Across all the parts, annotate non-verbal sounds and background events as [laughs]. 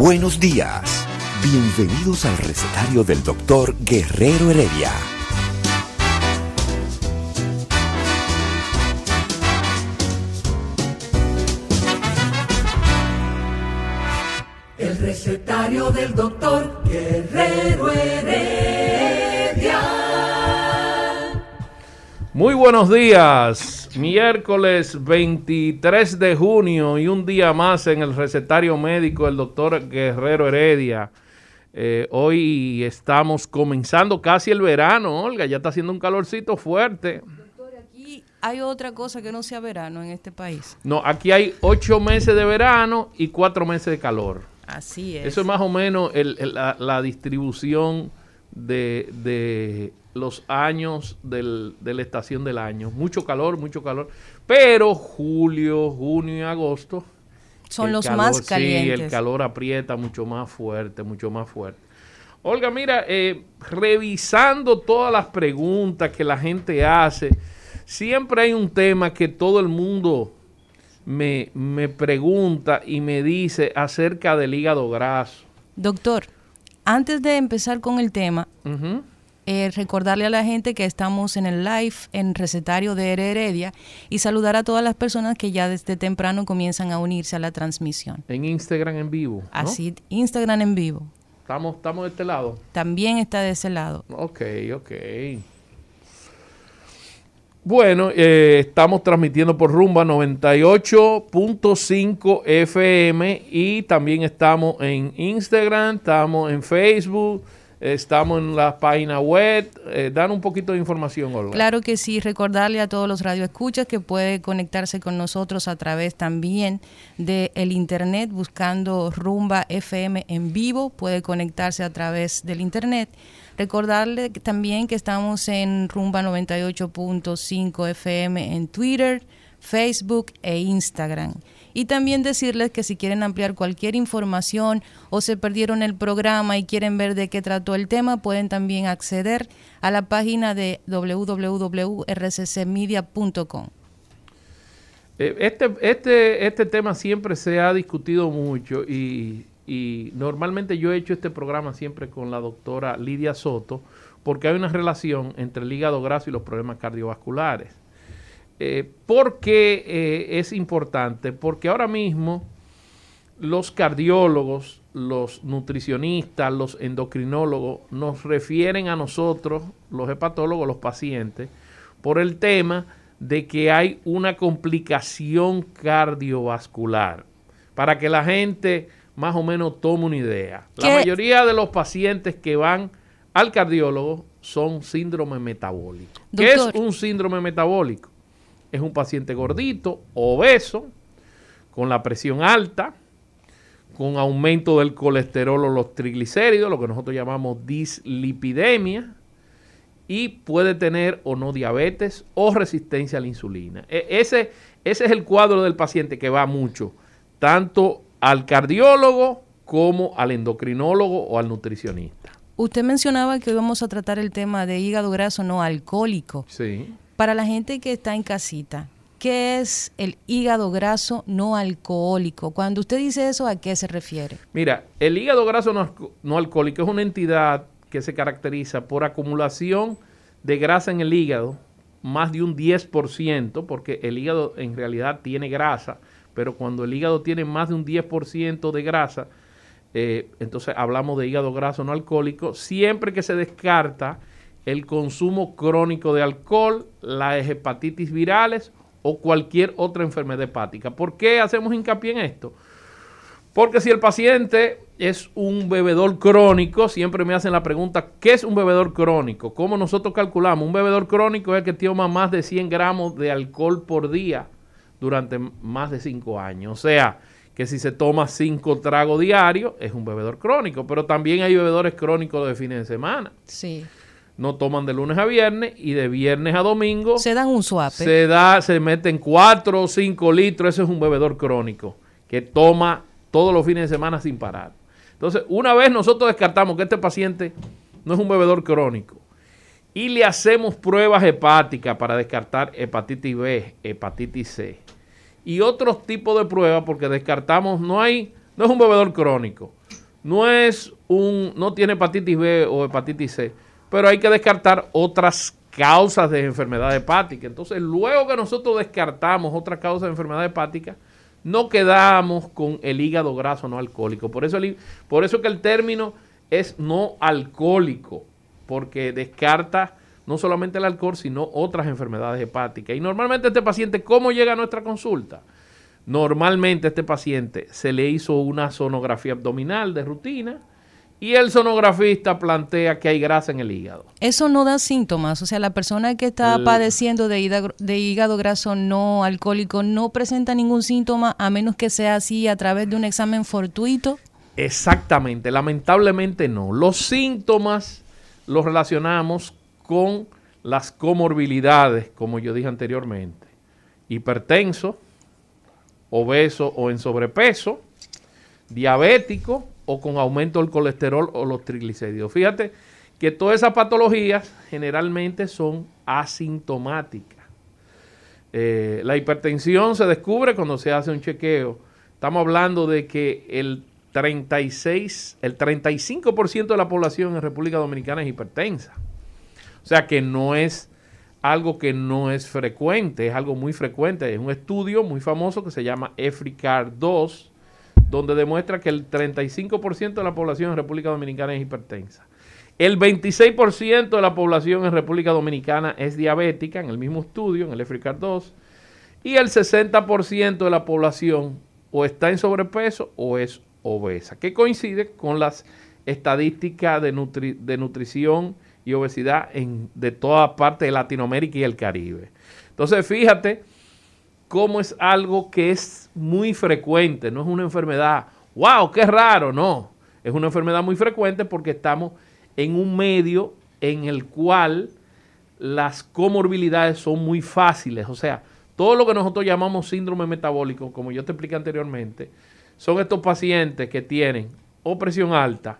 Buenos días. Bienvenidos al recetario del doctor Guerrero Heredia. El recetario del doctor Guerrero Heredia. Muy buenos días, miércoles 23 de junio y un día más en el recetario médico del doctor Guerrero Heredia. Eh, hoy estamos comenzando casi el verano, Olga, ya está haciendo un calorcito fuerte. Doctor, aquí hay otra cosa que no sea verano en este país. No, aquí hay ocho meses de verano y cuatro meses de calor. Así es. Eso es más o menos el- el- la, la distribución de, de los años del- de la estación del año. Mucho calor, mucho calor. Pero julio, junio y agosto. Son los calor- más Sí, calientes. el calor aprieta mucho más fuerte, mucho más fuerte. Olga, mira, eh, revisando todas las preguntas que la gente hace, siempre hay un tema que todo el mundo me, me pregunta y me dice acerca del hígado graso. Doctor, antes de empezar con el tema, eh, recordarle a la gente que estamos en el live en recetario de Heredia y saludar a todas las personas que ya desde temprano comienzan a unirse a la transmisión. En Instagram en vivo. ¿no? Así, Instagram en vivo. Estamos, estamos de este lado. También está de ese lado. Ok, ok. Bueno, eh, estamos transmitiendo por Rumba 98.5 FM y también estamos en Instagram, estamos en Facebook, estamos en la página web. Eh, dan un poquito de información, Olga. Claro que sí, recordarle a todos los radioescuchas que puede conectarse con nosotros a través también del el internet buscando Rumba FM en vivo, puede conectarse a través del internet. Recordarle también que estamos en Rumba 98.5 FM en Twitter, Facebook e Instagram. Y también decirles que si quieren ampliar cualquier información o se perdieron el programa y quieren ver de qué trató el tema, pueden también acceder a la página de www.rccmedia.com. Eh, Este, este, este tema siempre se ha discutido mucho y, y normalmente yo he hecho este programa siempre con la doctora Lidia Soto porque hay una relación entre el hígado graso y los problemas cardiovasculares. Eh, ¿Por qué eh, es importante? Porque ahora mismo los cardiólogos, los nutricionistas, los endocrinólogos nos refieren a nosotros, los hepatólogos, los pacientes, por el tema de que hay una complicación cardiovascular. Para que la gente más o menos tome una idea. La mayoría de los pacientes que van al cardiólogo son síndrome metabólico. ¿Qué es un síndrome metabólico? Es un paciente gordito, obeso, con la presión alta, con aumento del colesterol o los triglicéridos, lo que nosotros llamamos dislipidemia, y puede tener o no diabetes o resistencia a la insulina. E- ese, ese es el cuadro del paciente que va mucho, tanto al cardiólogo como al endocrinólogo o al nutricionista. Usted mencionaba que hoy vamos a tratar el tema de hígado graso no alcohólico. Sí. Para la gente que está en casita, ¿qué es el hígado graso no alcohólico? Cuando usted dice eso, ¿a qué se refiere? Mira, el hígado graso no, no alcohólico es una entidad que se caracteriza por acumulación de grasa en el hígado, más de un 10%, porque el hígado en realidad tiene grasa, pero cuando el hígado tiene más de un 10% de grasa, eh, entonces hablamos de hígado graso no alcohólico, siempre que se descarta el consumo crónico de alcohol, las hepatitis virales o cualquier otra enfermedad hepática. ¿Por qué hacemos hincapié en esto? Porque si el paciente es un bebedor crónico, siempre me hacen la pregunta, ¿qué es un bebedor crónico? ¿Cómo nosotros calculamos? Un bebedor crónico es el que toma más de 100 gramos de alcohol por día durante más de 5 años. O sea, que si se toma 5 tragos diarios, es un bebedor crónico. Pero también hay bebedores crónicos de fines de semana. Sí. No toman de lunes a viernes y de viernes a domingo. Se dan un swap. Se da, se meten 4 o 5 litros. Ese es un bebedor crónico que toma todos los fines de semana sin parar. Entonces, una vez nosotros descartamos que este paciente no es un bebedor crónico y le hacemos pruebas hepáticas para descartar hepatitis B, hepatitis C y otros tipos de pruebas porque descartamos no hay no es un bebedor crónico, no es un no tiene hepatitis B o hepatitis C, pero hay que descartar otras causas de enfermedad hepática. Entonces, luego que nosotros descartamos otras causas de enfermedad hepática, no quedamos con el hígado graso no alcohólico. Por eso, por eso que el término es no alcohólico, porque descarta no solamente el alcohol, sino otras enfermedades hepáticas. Y normalmente este paciente, ¿cómo llega a nuestra consulta? Normalmente este paciente se le hizo una sonografía abdominal de rutina, y el sonografista plantea que hay grasa en el hígado. Eso no da síntomas, o sea, la persona que está padeciendo de hígado, de hígado graso no alcohólico no presenta ningún síntoma a menos que sea así a través de un examen fortuito. Exactamente, lamentablemente no. Los síntomas los relacionamos con las comorbilidades, como yo dije anteriormente. Hipertenso, obeso o en sobrepeso, diabético, o con aumento del colesterol o los triglicéridos. Fíjate que todas esas patologías generalmente son asintomáticas. Eh, la hipertensión se descubre cuando se hace un chequeo. Estamos hablando de que el 36, el 35% de la población en República Dominicana es hipertensa. O sea que no es algo que no es frecuente, es algo muy frecuente. Es un estudio muy famoso que se llama EFRICAR 2, donde demuestra que el 35% de la población en República Dominicana es hipertensa. El 26% de la población en República Dominicana es diabética, en el mismo estudio, en el EFRICAR 2, y el 60% de la población o está en sobrepeso o es obesa, que coincide con las estadísticas de, de nutrición y obesidad en, de toda parte de Latinoamérica y el Caribe. Entonces, fíjate cómo es algo que es muy frecuente, no es una enfermedad, wow, qué raro, no, es una enfermedad muy frecuente porque estamos en un medio en el cual las comorbilidades son muy fáciles, o sea, todo lo que nosotros llamamos síndrome metabólico, como yo te expliqué anteriormente, son estos pacientes que tienen o presión alta,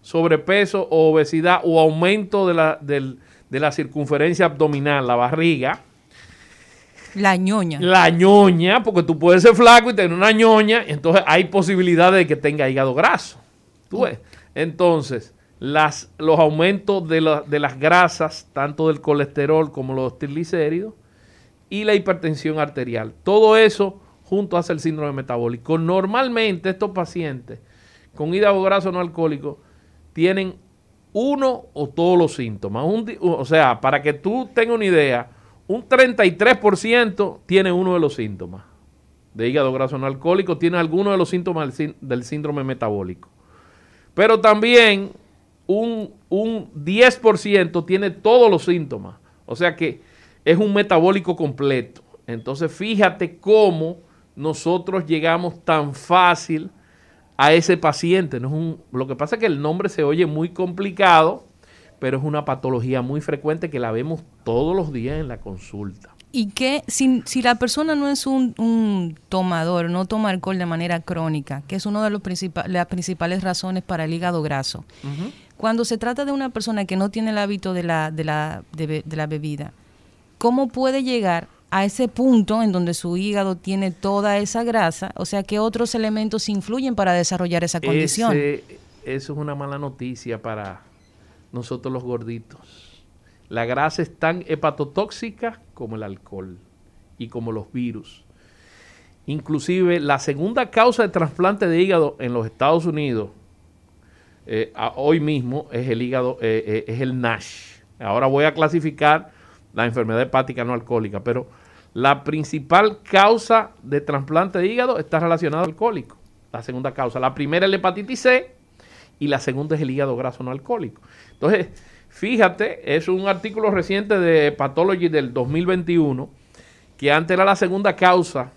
sobrepeso o obesidad o aumento de la, de la circunferencia abdominal, la barriga, la ñoña. La ñoña, porque tú puedes ser flaco y tener una ñoña, entonces hay posibilidad de que tenga hígado graso. ¿Tú ves? Entonces, las, los aumentos de, de las grasas, tanto del colesterol como los triglicéridos, y la hipertensión arterial. Todo eso junto hace el síndrome metabólico. Normalmente estos pacientes con hígado graso no alcohólico tienen uno o todos los síntomas. o sea, para que tú tengas una idea, un 33% tiene uno de los síntomas de hígado graso no alcohólico, tiene alguno de los síntomas del, síndrome metabólico. Pero también un, un 10% tiene todos los síntomas. O sea que es un metabólico completo. Entonces fíjate cómo nosotros llegamos tan fácil a ese paciente. No es un, lo que pasa es que el nombre se oye muy complicado pero es una patología muy frecuente que la vemos todos los días en la consulta. Y que si, si la persona no es un, tomador, no toma alcohol de manera crónica, que es una de los las principales razones para el hígado graso, cuando se trata de una persona que no tiene el hábito de la, de la, de, la bebida, ¿cómo puede llegar a ese punto en donde su hígado tiene toda esa grasa? O sea, ¿qué otros elementos influyen para desarrollar esa condición? eso es una mala noticia para, nosotros los gorditos. La grasa es tan hepatotóxica como el alcohol y como los virus. Inclusive la segunda causa de trasplante de hígado en los Estados Unidos eh, hoy mismo es el hígado, eh, eh, es el NASH. Ahora voy a clasificar la enfermedad hepática no alcohólica, pero la principal causa de trasplante de hígado está relacionada al alcohólico. la segunda causa. La primera es la hepatitis C y la segunda es el hígado graso no alcohólico. Entonces, fíjate, es un artículo reciente de Pathology del 2021 que antes era la segunda causa.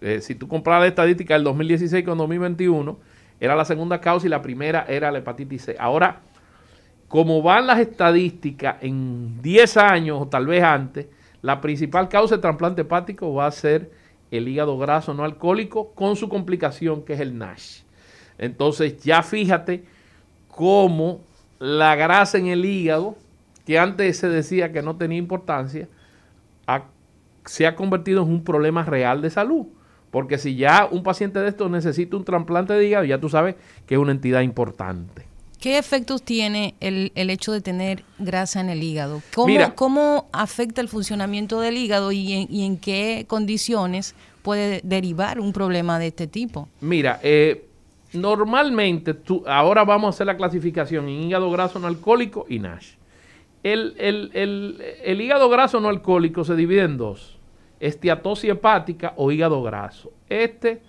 Eh, si tú compras la estadística del 2016 con 2021, era la segunda causa y la primera era la hepatitis C. Ahora, como van las estadísticas en 10 años o tal vez antes, la principal causa de trasplante hepático va a ser el hígado graso no alcohólico con su complicación que es el NASH. Entonces ya fíjate cómo la grasa en el hígado, que antes se decía que no tenía importancia, se ha convertido en un problema real de salud. Porque si ya un paciente de estos necesita un trasplante de hígado, ya tú sabes que es una entidad importante. ¿Qué efectos tiene el, hecho de tener grasa en el hígado? ¿Cómo, afecta el funcionamiento del hígado y en, qué condiciones puede derivar un problema de este tipo? Mira, eh, normalmente, tú, ahora vamos a hacer la clasificación en hígado graso no alcohólico y NASH. El, el hígado graso no alcohólico se divide en dos, esteatosis hepática o hígado graso. Este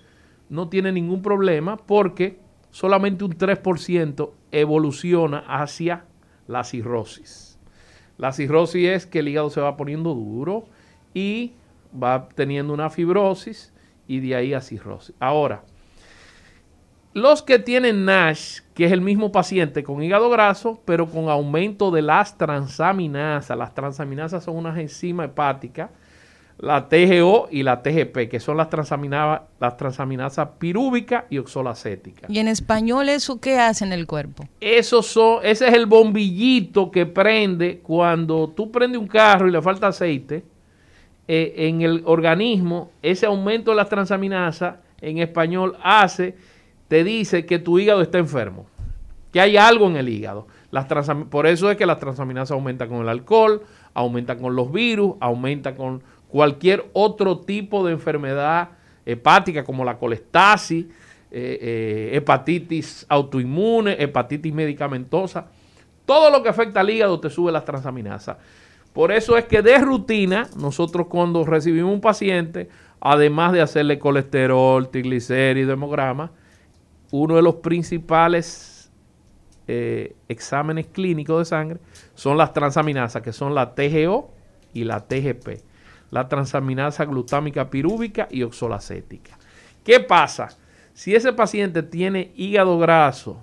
no tiene ningún problema porque solamente un 3% evoluciona hacia la cirrosis. La cirrosis es que el hígado se va poniendo duro y va teniendo una fibrosis y de ahí a cirrosis. Ahora, los que tienen NASH, que es el mismo paciente con hígado graso, pero con aumento de las transaminasas. Las transaminasas son unas enzimas hepáticas la TGO y la TGP, que son las, las transaminasas pirúvica y oxolacética. ¿Y en español eso qué hace en el cuerpo? Eso son, ese es el bombillito que prende cuando tú prendes un carro y le falta aceite. Eh, en el organismo, ese aumento de las transaminasas en español hace, te dice que tu hígado está enfermo, que hay algo en el hígado. Las por eso es que las transaminasas aumentan con el alcohol, aumentan con los virus, aumentan con cualquier otro tipo de enfermedad hepática como la colestasis, eh, eh, hepatitis autoinmune, hepatitis medicamentosa. Todo lo que afecta al hígado te sube las transaminasas. Por eso es que de rutina, nosotros cuando recibimos un paciente, además de hacerle colesterol, triglicéridos, hemograma, uno de los principales eh, exámenes clínicos de sangre son las transaminasas, que son la TGO y la TGP la transaminasa glutámica pirúvica y oxolacética. ¿Qué pasa? Si ese paciente tiene hígado graso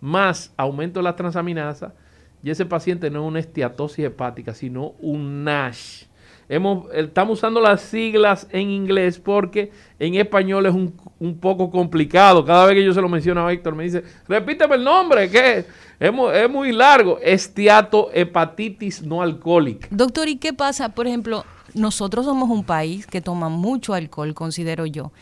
más aumento de la transaminasa, y ese paciente no es una esteatosis hepática, sino un NASH. Hemos, estamos usando las siglas en inglés porque en español es un, poco complicado. Cada vez que yo se lo menciono a Héctor me dice, repíteme el nombre, que es, es muy largo. Esteatohepatitis no alcohólica. Doctor, ¿y qué pasa? Por ejemplo, nosotros somos un país que toma mucho alcohol, considero yo.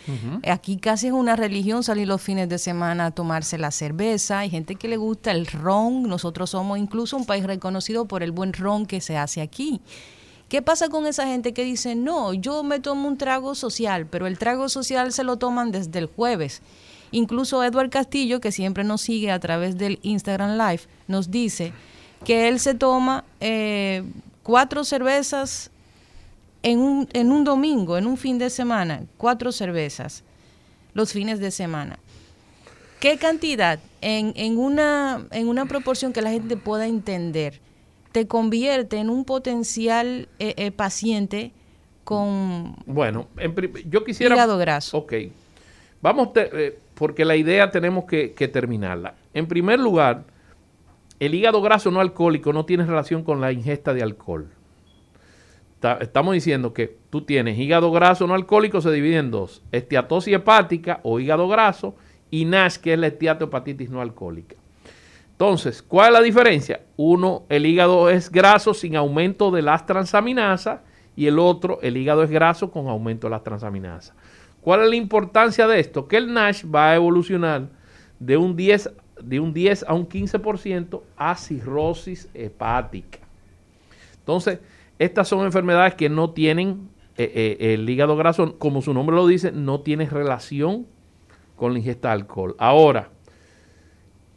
Aquí casi es una religión salir los fines de semana a tomarse la cerveza. Hay gente que le gusta el ron. Nosotros somos incluso un país reconocido por el buen ron que se hace aquí. ¿Qué pasa con esa gente que dice, no, yo me tomo un trago social, pero el trago social se lo toman desde el jueves? Incluso Edward Castillo, que siempre nos sigue a través del Instagram Live, nos dice que él se toma eh, cuatro cervezas en un, en un domingo, en un fin de semana, cuatro cervezas los fines de semana. ¿Qué cantidad en, en, una, en una proporción que la gente pueda entender te convierte en un potencial eh, eh, paciente con bueno yo quisiera hígado graso ok. Vamos eh, porque la idea tenemos que, que, terminarla. En primer lugar el hígado graso no alcohólico no tiene relación con la ingesta de alcohol estamos diciendo que tú tienes hígado graso no alcohólico, se divide en dos, esteatosis hepática o hígado graso y NASH, que es la esteatohepatitis no alcohólica. Entonces, ¿cuál es la diferencia? Uno, el hígado es graso sin aumento de las transaminasas y el otro, el hígado es graso con aumento de las transaminasas. ¿Cuál es la importancia de esto? Que el NASH va a evolucionar de un 10, de un 10 a un 15% a cirrosis hepática. Entonces, estas son enfermedades que no tienen eh, eh, el hígado graso, como su nombre lo dice, no tiene relación con la ingesta de alcohol. Ahora,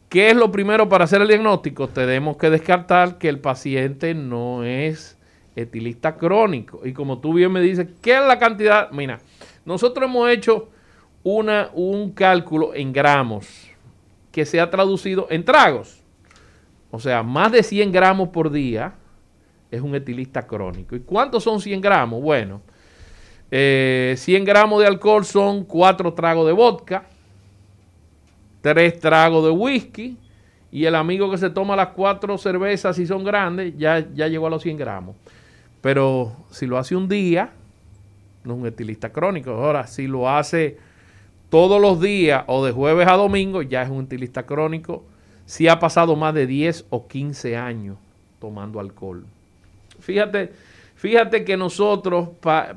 ¿qué es lo primero para hacer el diagnóstico? Tenemos que descartar que el paciente no es etilista crónico. Y como tú bien me dices, ¿qué es la cantidad? Mira, nosotros hemos hecho una, un cálculo en gramos que se ha traducido en tragos. O sea, más de 100 gramos por día es un etilista crónico. ¿Y cuántos son 100 gramos? Bueno, 100 eh, gramos de alcohol son 4 tragos de vodka, 3 tragos de whisky, y el amigo que se toma las 4 cervezas, si son grandes, ya, ya llegó a los 100 gramos. Pero si lo hace un día, no es un estilista crónico. Ahora, si lo hace todos los días o de jueves a domingo, ya es un estilista crónico. Si ha pasado más de 10 o 15 años tomando alcohol. Fíjate, fíjate que nosotros,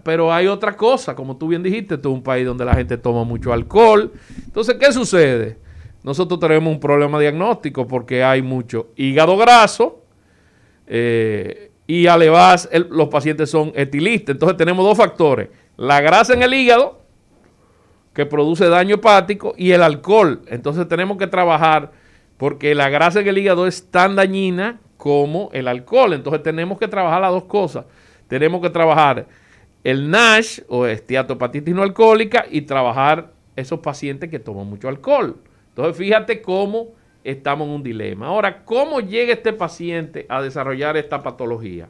pero hay otra cosa, como tú bien dijiste, esto es un país donde la gente toma mucho alcohol. Entonces, ¿qué sucede? Nosotros tenemos un problema diagnóstico porque hay mucho hígado graso, eh, y además los pacientes son etilistas. Entonces tenemos dos factores, la grasa en el hígado, que produce daño hepático, y el alcohol. Entonces tenemos que trabajar porque la grasa en el hígado es tan dañina como el alcohol. Entonces tenemos que trabajar las dos cosas. Tenemos que trabajar el NASH o esteatopatitis no alcohólica y trabajar esos pacientes que toman mucho alcohol. Entonces fíjate cómo estamos en un dilema. Ahora, ¿cómo llega este paciente a desarrollar esta patología?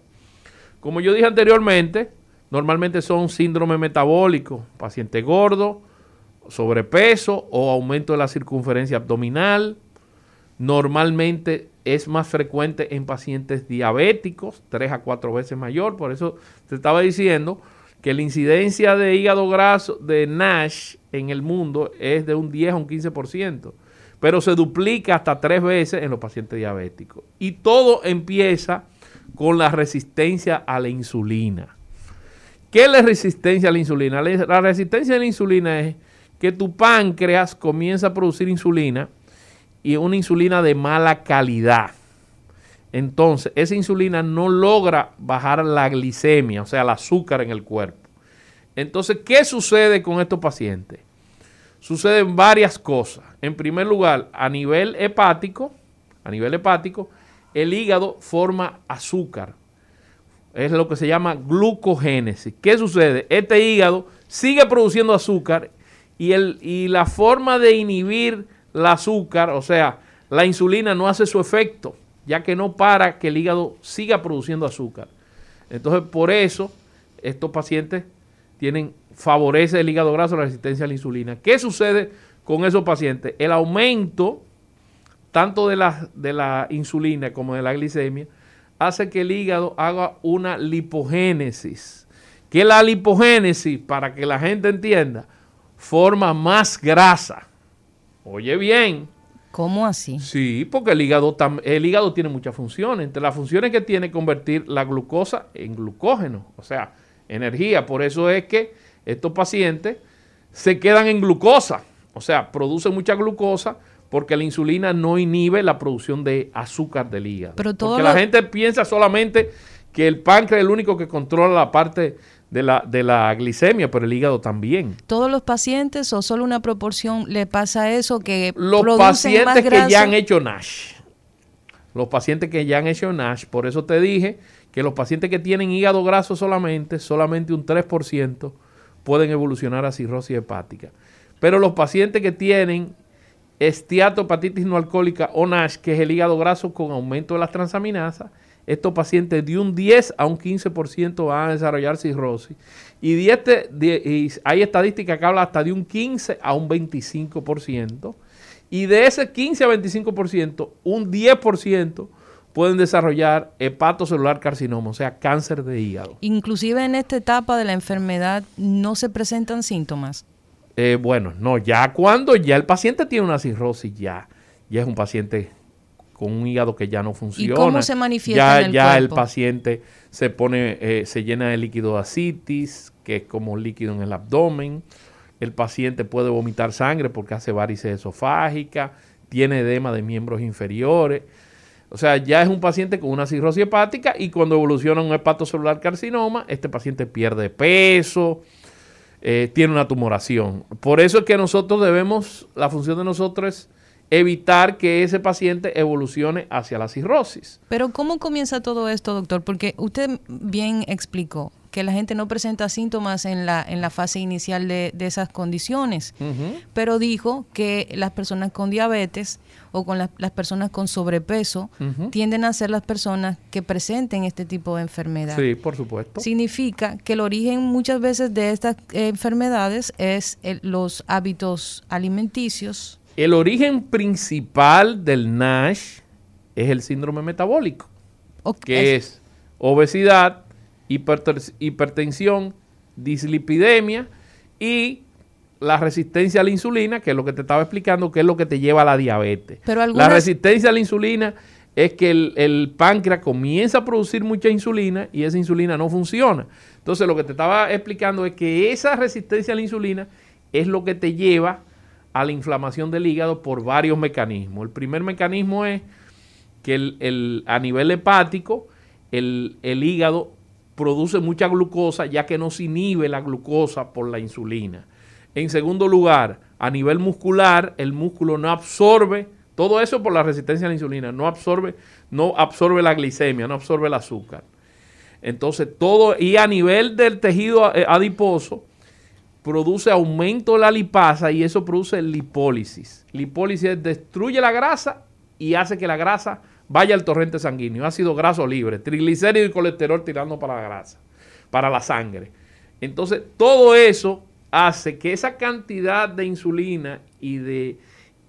Como yo dije anteriormente, normalmente son síndrome metabólico, paciente gordo, sobrepeso o aumento de la circunferencia abdominal. Normalmente es más frecuente en pacientes diabéticos, tres a cuatro veces mayor. Por eso te estaba diciendo que la incidencia de hígado graso de NASH en el mundo es de un 10 a un 15% pero se duplica hasta tres veces en los pacientes diabéticos. Y todo empieza con la resistencia a la insulina. ¿Qué es la resistencia a la insulina? La resistencia a la insulina es que tu páncreas comienza a producir insulina y una insulina de mala calidad. Entonces, esa insulina no logra bajar la glicemia, o sea, el azúcar en el cuerpo. Entonces, ¿qué sucede con estos pacientes? suceden varias cosas. En primer lugar, a nivel hepático, a nivel hepático, el hígado forma azúcar. Es lo que se llama glucogénesis. ¿Qué sucede? Este hígado sigue produciendo azúcar y, el, y la forma de inhibir el azúcar, o sea, la insulina no hace su efecto, ya que no para que el hígado siga produciendo azúcar. Entonces, por eso, estos pacientes tienen favorece el hígado graso, la resistencia a la insulina. ¿Qué sucede con esos pacientes? El aumento tanto de la, de la insulina como de la glicemia hace que el hígado haga una lipogénesis. ¿Qué es la lipogénesis? Para que la gente entienda, forma más grasa. Oye bien. ¿Cómo así? Sí, porque el hígado, el hígado tiene muchas funciones. Entre las funciones que tiene convertir la glucosa en glucógeno, o sea, energía. Por eso es que estos pacientes se quedan en glucosa, o sea, producen mucha glucosa porque la insulina no inhibe la producción de azúcar del hígado. Pero porque la gente piensa solamente que el páncreas es el único que controla la parte de la, de la glicemia, pero el hígado también. ¿Todos los pacientes o solo una proporción le pasa eso que los pacientes que ya han hecho NASH? Los pacientes que ya han hecho NASH, por eso te dije que los pacientes que tienen hígado graso solamente, solamente un 3% pueden evolucionar a cirrosis hepática. Pero los pacientes que tienen esteatopatitis no alcohólica o NASH, que es el hígado graso con aumento de las transaminasas, estos pacientes de un 10 a un 15% van a desarrollar cirrosis. Y, este, hay estadísticas que hablan hasta de un 15 a un 25%. Y de ese 15 a 25%, un 10% pueden desarrollar hepatocelular carcinoma, o sea, cáncer de hígado. Inclusive en esta etapa de la enfermedad no se presentan síntomas. Eh, bueno, no, ya cuando ya el paciente tiene una cirrosis, ya, ya es un paciente con un hígado que ya no funciona. ¿Y cómo se manifiesta ya, en el Ya el paciente se pone, eh, se llena de líquido de asitis, que es como líquido en el abdomen. El paciente puede vomitar sangre porque hace varices esofágicas, tiene edema de miembros inferiores. O sea, ya es un paciente con una cirrosis hepática y cuando evoluciona un hepatocelular carcinoma, este paciente pierde peso, eh, tiene una tumoración. Por eso es que nosotros debemos, la función de nosotros es evitar que ese paciente evolucione hacia la cirrosis. Pero ¿cómo comienza todo esto, doctor? Porque usted bien explicó que la gente no presenta síntomas en la, en la fase inicial de, esas condiciones, pero dijo que las personas con diabetes o con las personas con sobrepeso tienden a ser las personas que presenten este tipo de enfermedad. Sí, por supuesto. Significa que el origen muchas veces de estas enfermedades es los hábitos alimenticios. El origen principal del NASH es el síndrome metabólico, que es obesidad, hipertensión, dislipidemia y la resistencia a la insulina, que es lo que te estaba explicando, que es lo que te lleva a la diabetes. La resistencia a la insulina es que el, páncreas comienza a producir mucha insulina y esa insulina no funciona. Entonces lo que te estaba explicando es que esa resistencia a la insulina es lo que te lleva a la inflamación del hígado por varios mecanismos. El primer mecanismo es que el, a nivel hepático el, el hígado produce mucha glucosa ya que no se inhibe la glucosa por la insulina. En segundo lugar, a nivel muscular, el músculo no absorbe, todo eso por la resistencia a la insulina, no absorbe, no absorbe la glicemia, no absorbe el azúcar. Entonces, todo, y a nivel del tejido adiposo, produce aumento de la lipasa y eso produce lipólisis. Lipólisis destruye la grasa y hace que la grasa vaya al torrente sanguíneo, ácido graso libre, triglicéridos y colesterol tirando para la grasa, para la sangre. Entonces, todo eso hace que esa cantidad de insulina y de,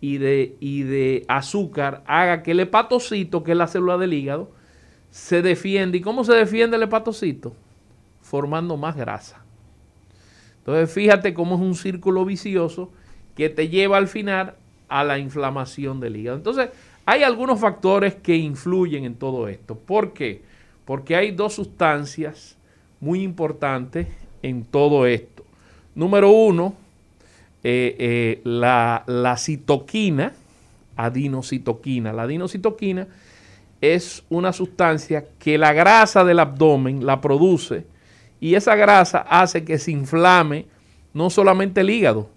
y de, y de azúcar haga que el hepatocito, que es la célula del hígado, se defiende. ¿Y cómo se defiende el hepatocito? Formando más grasa. Entonces fíjate cómo es un círculo vicioso que te lleva al final a la inflamación del hígado. Entonces hay algunos factores que influyen en todo esto. ¿Por qué? Porque hay dos sustancias muy importantes en todo esto. Número uno, eh, eh, la, la, citoquina, adenocitoquina. La adenocitoquina es una sustancia que la grasa del abdomen la produce y esa grasa hace que se inflame no solamente el hígado,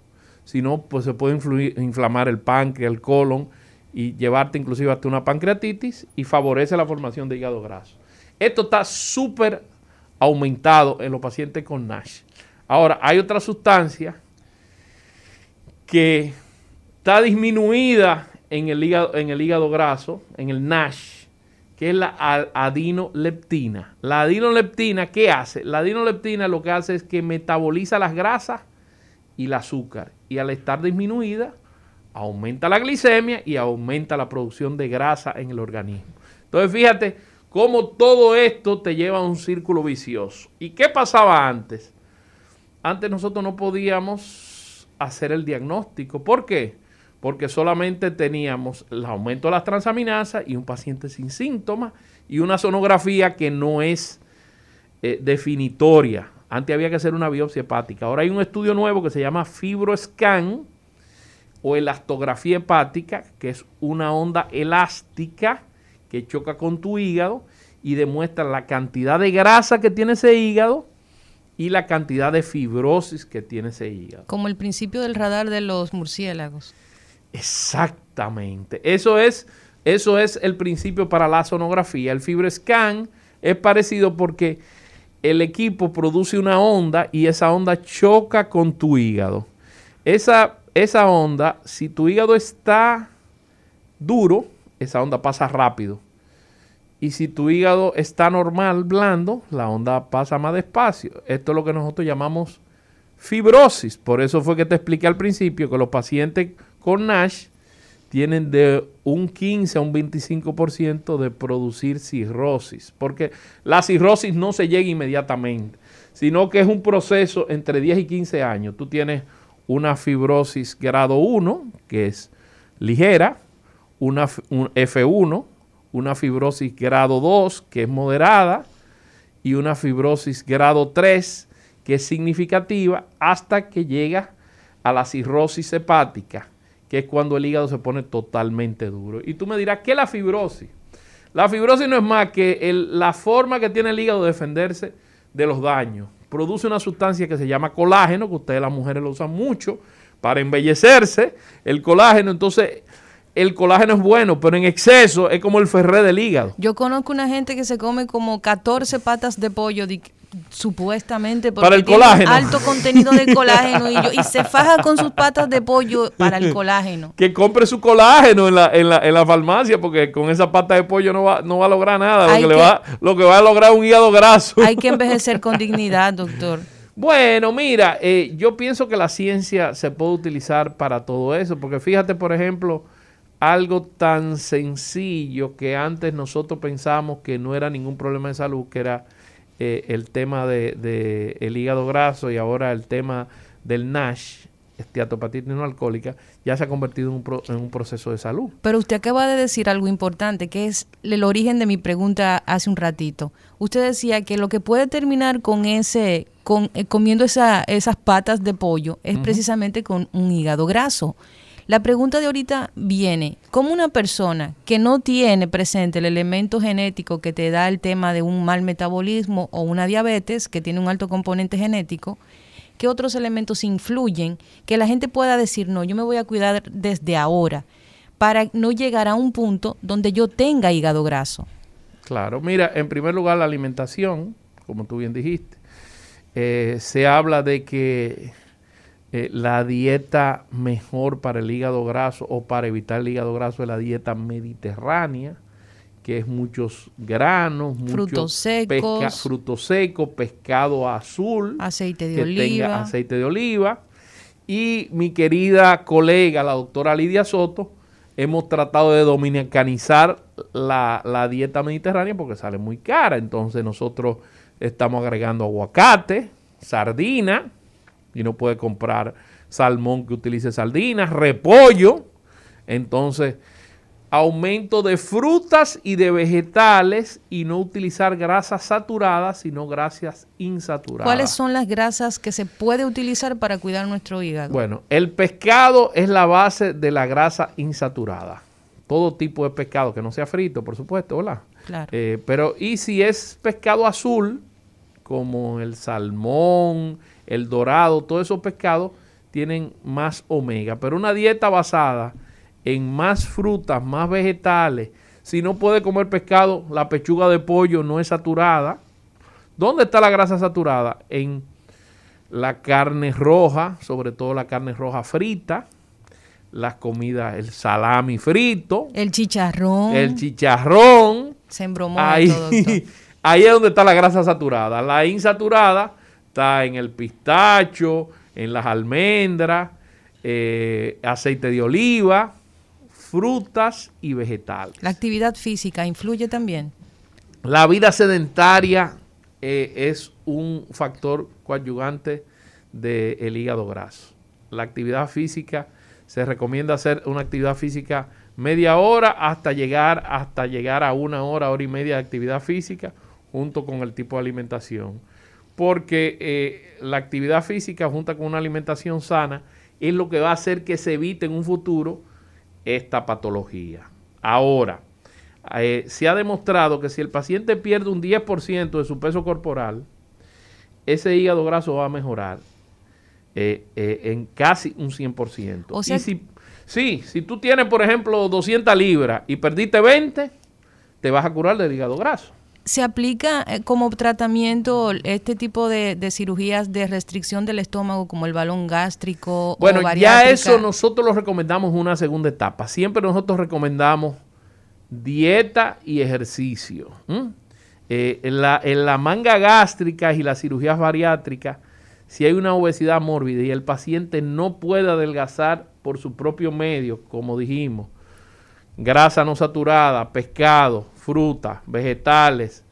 sino pues se puede inflamar el páncreas, el colon y llevarte inclusive hasta una pancreatitis y favorece la formación de hígado graso. Esto está súper aumentado en los pacientes con NASH. Ahora, hay otra sustancia que está disminuida en el hígado, en el hígado graso, en el NASH, que es la adinoleptina. La adinoleptina, ¿qué hace? La adinoleptina lo que hace es que metaboliza las grasas y el azúcar. Y al estar disminuida, aumenta la glicemia y aumenta la producción de grasa en el organismo. Entonces, fíjate cómo todo esto te lleva a un círculo vicioso. ¿Y qué pasaba antes? antes nosotros no podíamos hacer el diagnóstico. ¿Por qué? Porque solamente teníamos el aumento de las transaminasas y un paciente sin síntomas y una sonografía que no es eh, definitoria. Antes había que hacer una biopsia hepática. Ahora hay un estudio nuevo que se llama FibroScan o elastografía hepática, que es una onda elástica que choca con tu hígado y demuestra la cantidad de grasa que tiene ese hígado y la cantidad de fibrosis que tiene ese hígado. Como el principio del radar de los murciélagos. Exactamente. Eso es, eso es el principio para la sonografía. El FibroScan es parecido porque el equipo produce una onda y esa onda choca con tu hígado. Esa, esa onda, si tu hígado está duro, esa onda pasa rápido. Y si tu hígado está normal, blando, la onda pasa más despacio. Esto es lo que nosotros llamamos fibrosis. Por eso fue que te expliqué al principio que los pacientes con NASH tienen de un 15 a un 25% de producir cirrosis. Porque la cirrosis no se llega inmediatamente, sino que es un proceso entre 10 y 15 años. Tú tienes una fibrosis grado 1, que es ligera, una un F1, una fibrosis grado 2, que es moderada, y una fibrosis grado 3, que es significativa, hasta que llega a la cirrosis hepática, que es cuando el hígado se pone totalmente duro. Y tú me dirás, ¿qué es la fibrosis? La fibrosis no es más que la forma que tiene el hígado de defenderse de los daños. Produce una sustancia que se llama colágeno, que ustedes las mujeres lo usan mucho para embellecerse. El colágeno, entonces, el colágeno es bueno, pero en exceso es como el ferré del hígado. Yo conozco una gente que se come como 14 patas de pollo supuestamente Para el colágeno. alto contenido de colágeno y, yo- y se faja con sus patas de pollo para el [laughs] colágeno. Que compre su colágeno en la, en la, en la farmacia, porque con esa pata de pollo no va, no va a lograr nada. Lo que, le va, lo que va a lograr es un hígado graso. Hay que envejecer con dignidad, doctor. [laughs] Bueno, mira, eh, yo pienso que la ciencia se puede utilizar para todo eso, porque fíjate, por ejemplo, algo tan sencillo que antes nosotros pensamos que no era ningún problema de salud, que era eh, el tema de, de el hígado graso y ahora el tema del NASH, esteatopatía no alcohólica, ya se ha convertido en un, pro- en un proceso de salud. Pero usted acaba de decir algo importante, que es el origen de mi pregunta hace un ratito. Usted decía que lo que puede terminar con ese, con, eh, comiendo esa, esas patas de pollo es precisamente con un hígado graso. La pregunta de ahorita viene, ¿cómo una persona que no tiene presente el elemento genético que te da el tema de un mal metabolismo o una diabetes que tiene un alto componente genético, qué otros elementos influyen que la gente pueda decir, no, yo me voy a cuidar desde ahora para no llegar a un punto donde yo tenga hígado graso? Claro, mira, en primer lugar la alimentación, como tú bien dijiste, Eh, se habla de que eh, la dieta mejor para el hígado graso o para evitar el hígado graso es la dieta mediterránea, que es muchos granos, Frutos pesca- secos. frutos secos, pescado azul, Aceite de que oliva. tenga aceite de oliva. Y mi querida colega, la doctora Lidia Soto, hemos tratado de dominicanizar la, la dieta mediterránea porque sale muy cara. Entonces nosotros estamos agregando aguacate, sardina, y no puede comprar salmón que utilice sardinas, repollo. Entonces, aumento de frutas y de vegetales y no utilizar grasas saturadas, sino grasas insaturadas. ¿Cuáles son las grasas que se puede utilizar para cuidar nuestro hígado? Bueno, el pescado es la base de la grasa insaturada. Todo tipo de pescado, que no sea frito, por supuesto, ¿verdad? Claro. Eh, pero, y si es pescado azul, como el salmón, el dorado, todos esos pescados tienen más omega. Pero una dieta basada en más frutas, más vegetales, si no puede comer pescado, la pechuga de pollo no es saturada. ¿Dónde está la grasa saturada? En la carne roja, sobre todo la carne roja frita, las comidas, el salami frito, el chicharrón. el chicharrón. se embromó Ahí, todo, [laughs] ahí es donde está la grasa saturada. La insaturada está en el pistacho, en las almendras, eh, aceite de oliva, frutas y vegetales. La actividad física influye también. La vida sedentaria eh, es un factor coadyuvante del hígado graso. La actividad física se recomienda hacer una actividad física media hora hasta llegar hasta llegar a una hora, hora y media de actividad física junto con el tipo de alimentación. Porque eh, la actividad física junto con una alimentación sana es lo que va a hacer que se evite en un futuro esta patología. Ahora, eh, se ha demostrado que si el paciente pierde un 10% de su peso corporal, ese hígado graso va a mejorar eh, eh, en casi un 100%. O sea- y si, sí, si tú tienes, por ejemplo, 200 libras y perdiste 20, te vas a curar del hígado graso. ¿Se aplica eh, como tratamiento este tipo de, de cirugías de restricción del estómago como el balón gástrico Bueno, o ya eso nosotros lo recomendamos en una segunda etapa. Siempre nosotros recomendamos dieta y ejercicio. Eh, en, la, en la manga gástrica y las cirugías bariátricas, si hay una obesidad mórbida y el paciente no puede adelgazar por su propio medio, como dijimos, grasa no saturada, pescado, frutas, vegetales,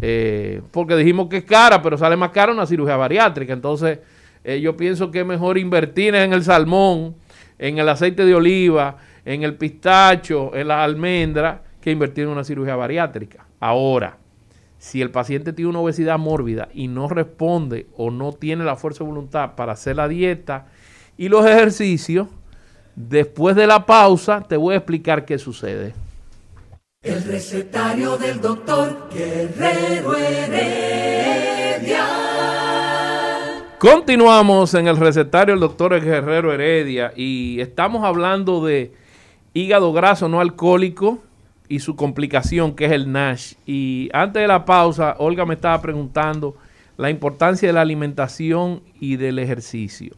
eh, porque dijimos que es cara, pero sale más cara una cirugía bariátrica. Entonces, eh, yo pienso que es mejor invertir en el salmón, en el aceite de oliva, en el pistacho, en las almendras, que invertir en una cirugía bariátrica. Ahora, si el paciente tiene una obesidad mórbida y no responde o no tiene la fuerza de voluntad para hacer la dieta y los ejercicios, después de la pausa te voy a explicar qué sucede. El recetario del doctor Guerrero Heredia. Continuamos en el recetario del doctor Guerrero Heredia y estamos hablando de hígado graso no alcohólico y su complicación que es el NASH. Y antes de la pausa, Olga me estaba preguntando la importancia de la alimentación y del ejercicio.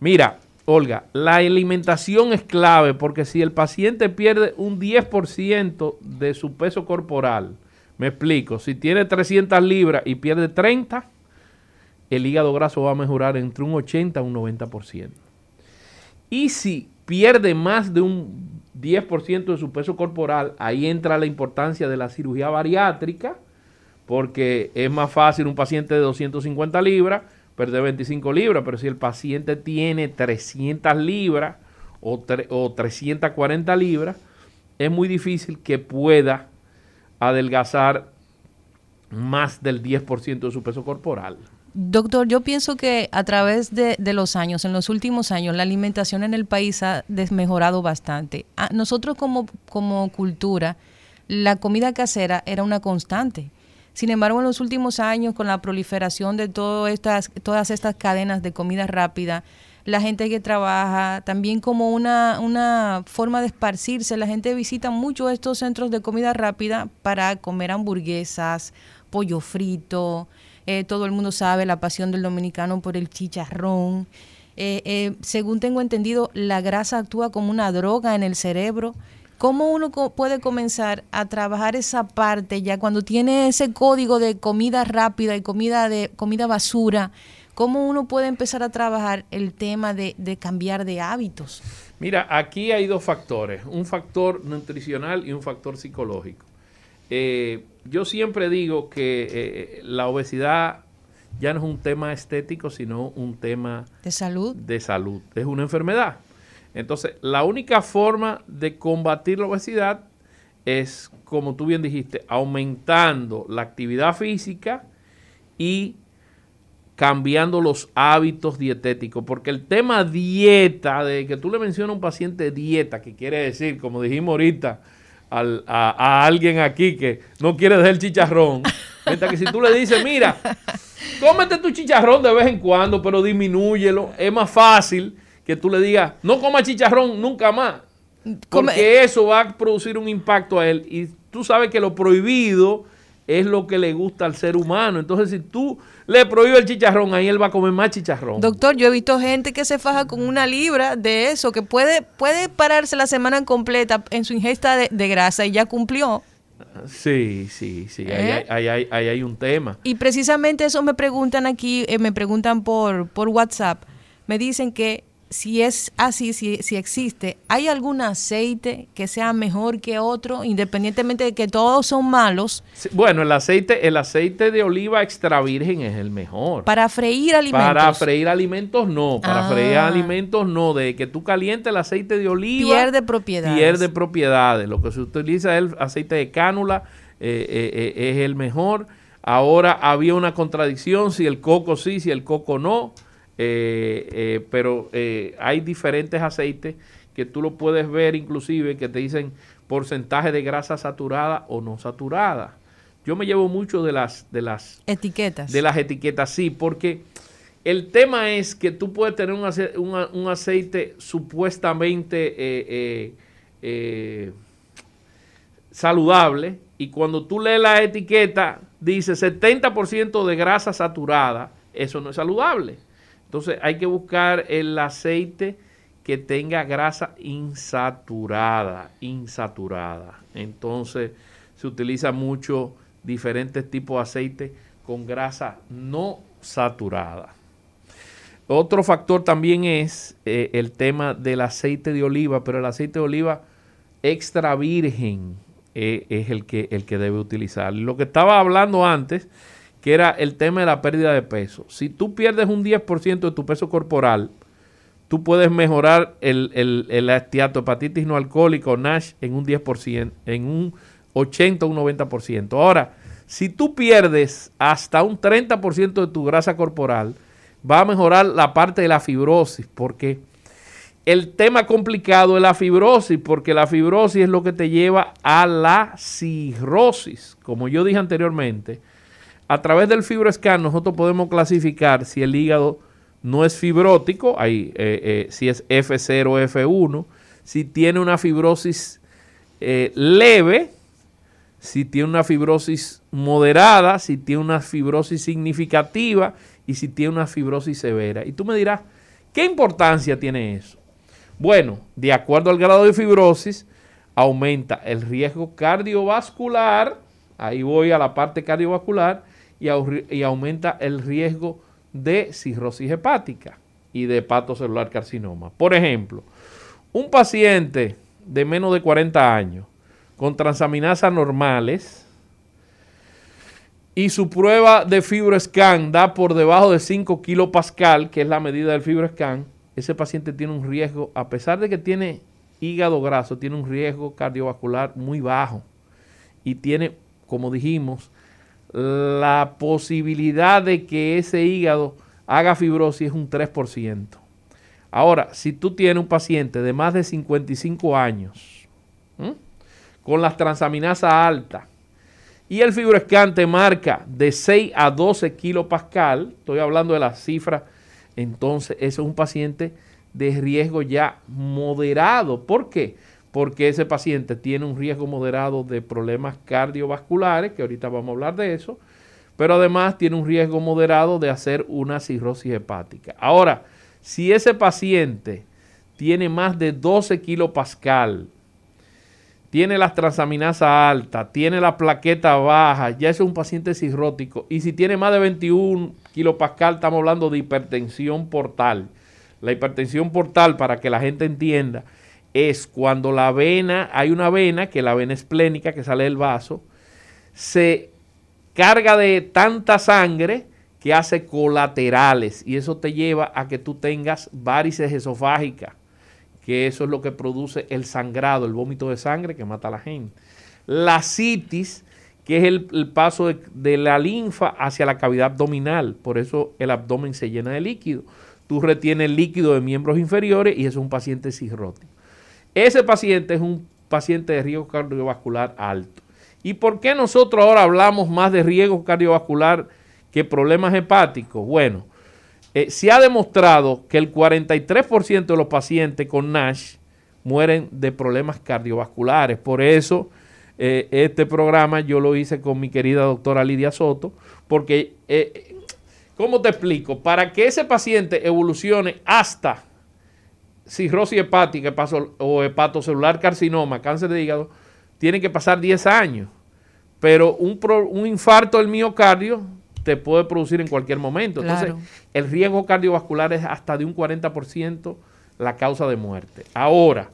Mira, Olga, la alimentación es clave porque si el paciente pierde un 10% de su peso corporal, me explico, si tiene 300 libras y pierde 30, el hígado graso va a mejorar entre un 80 a un 90%. Y si pierde más de un 10% de su peso corporal, ahí entra la importancia de la cirugía bariátrica, porque es más fácil un paciente de 250 libras perder 25 libras, pero si el paciente tiene 300 libras o, o 340 libras, es muy difícil que pueda adelgazar más del 10% de su peso corporal. Doctor, yo pienso que a través de, los años, en los últimos años, la alimentación en el país ha desmejorado bastante. Ah, nosotros como, como cultura, la comida casera era una constante. Sin embargo, en los últimos años, con la proliferación de todas estas, todas estas cadenas de comida rápida, la gente que trabaja, también como una, una forma de esparcirse, la gente visita mucho estos centros de comida rápida para comer hamburguesas, pollo frito, eh, todo el mundo sabe la pasión del dominicano por el chicharrón. Eh, eh, según tengo entendido, la grasa actúa como una droga en el cerebro. ¿Cómo uno puede comenzar a trabajar esa parte ya cuando tiene ese código de comida rápida y comida de comida basura? ¿Cómo uno puede empezar a trabajar el tema de, cambiar de hábitos? Mira, aquí hay dos factores, un factor nutricional y un factor psicológico. Eh, yo siempre digo que eh, la obesidad ya no es un tema estético, sino un tema de salud. De salud. Es una enfermedad. Entonces, la única forma de combatir la obesidad es, como tú bien dijiste, aumentando la actividad física y cambiando los hábitos dietéticos. Porque el tema dieta, de que tú le mencionas a un paciente dieta, que quiere decir, como dijimos ahorita, a, alguien aquí que no quiere dejar el chicharrón. [laughs] Mientras que si tú le dices, mira, cómete tu chicharrón de vez en cuando, pero disminúyelo, es más fácil que tú le digas, no coma chicharrón nunca más. Porque eso va a producir un impacto a él. Y tú sabes que lo prohibido es lo que le gusta al ser humano. Entonces, si tú le prohíbes el chicharrón, ahí él va a comer más chicharrón. Doctor, yo he visto gente que se faja con una libra de eso, que puede, puede pararse la semana completa en su ingesta de, grasa y ya cumplió. Sí, sí, sí, ahí, ¿Eh? hay, un tema. Y precisamente eso me preguntan aquí, eh, me preguntan por, por WhatsApp, me dicen que si es así, si, si existe, ¿hay algún aceite que sea mejor que otro, independientemente de que todos son malos? bueno, el aceite, el aceite de oliva extra virgen es el mejor. Para freír alimentos. Para freír alimentos no, para freír ah. alimentos no, de que tú calientes el aceite de oliva. Pierde propiedades. Pierde propiedades. Lo que se utiliza es el aceite de cánula, eh, eh, eh, es el mejor. Ahora había una contradicción, si el coco sí, si el coco no. Eh, eh, pero eh, hay diferentes aceites que tú lo puedes ver inclusive que te dicen porcentaje de grasa saturada o no saturada. Yo me llevo mucho de las de las etiquetas. De las etiquetas, sí, porque el tema es que tú puedes tener un aceite, un aceite supuestamente saludable y cuando tú lees la etiqueta dice 70% de grasa saturada, eso no es saludable. Entonces hay que buscar el aceite que tenga grasa insaturada, insaturada. Entonces se utiliza mucho diferentes tipos de aceite con grasa no saturada. Otro factor también es eh, el tema del aceite de oliva, pero el aceite de oliva extra virgen eh, es el que, el que debe utilizar. Lo que estaba hablando antes que era el tema de la pérdida de peso. Si tú pierdes un 10% de tu peso corporal, tú puedes mejorar el, el, el no alcohólica o NASH en un 10%, en un 80 o un 90%. Ahora, si tú pierdes hasta un 30% de tu grasa corporal, va a mejorar la parte de la fibrosis, porque el tema complicado es la fibrosis, porque la fibrosis es lo que te lleva a la cirrosis. Como yo dije anteriormente, a través del fibroscan nosotros podemos clasificar si el hígado no es fibrótico, eh, eh, si es F0 o F1, si tiene una fibrosis eh, leve, si tiene una fibrosis moderada, si tiene una fibrosis significativa y si tiene una fibrosis severa. Y tú me dirás, ¿qué importancia tiene eso? Bueno, de acuerdo al grado de fibrosis, aumenta el riesgo cardiovascular, ahí voy a la parte cardiovascular, y, aumenta el riesgo de cirrosis hepática y de hepatocelular carcinoma. Por ejemplo, un paciente de menos de 40 años con transaminasas normales y su prueba de fibroscan da por debajo de 5 kilopascal, que es la medida del fibroscan, ese paciente tiene un riesgo, a pesar de que tiene hígado graso, tiene un riesgo cardiovascular muy bajo y tiene, como dijimos, la posibilidad de que ese hígado haga fibrosis es un 3%. Ahora, si tú tienes un paciente de más de 55 años, con las transaminasas altas, y el fibroscan te marca de 6 a 12 kilopascal, estoy hablando de la cifra, entonces ese es un paciente de riesgo ya moderado. ¿Por qué? Porque ese paciente tiene un riesgo moderado de problemas cardiovasculares, que ahorita vamos a hablar de eso, pero además tiene un riesgo moderado de hacer una cirrosis hepática. Ahora, si ese paciente tiene más de 12 kilopascal, tiene las transaminasas altas, tiene la plaqueta baja, ya es un paciente cirrótico. Y si tiene más de 21 kilopascal, estamos hablando de hipertensión portal. La hipertensión portal, para que la gente entienda, es cuando la vena, hay una vena, que la vena esplénica que sale del vaso, se carga de tanta sangre que hace colaterales y eso te lleva a que tú tengas varices esofágicas, que eso es lo que produce el sangrado, el vómito de sangre que mata a la gente. La citis, que es el, paso de, la linfa hacia la cavidad abdominal, por eso el abdomen se llena de líquido. Tú retienes líquido de miembros inferiores y es un paciente cirrótico. Ese paciente es un paciente de riesgo cardiovascular alto. ¿Y por qué nosotros ahora hablamos más de riesgo cardiovascular que problemas hepáticos? Bueno, eh, se ha demostrado que el 43% de los pacientes con NASH mueren de problemas cardiovasculares. Por eso eh, este programa yo lo hice con mi querida doctora Lidia Soto, porque, eh, ¿cómo te explico? Para que ese paciente evolucione hasta cirrosis hepática o hepatocelular carcinoma, cáncer de hígado, tiene que pasar 10 años. Pero un, un infarto del miocardio te puede producir en cualquier momento. Entonces, el riesgo cardiovascular es hasta de un 40% la causa de muerte. Ahora,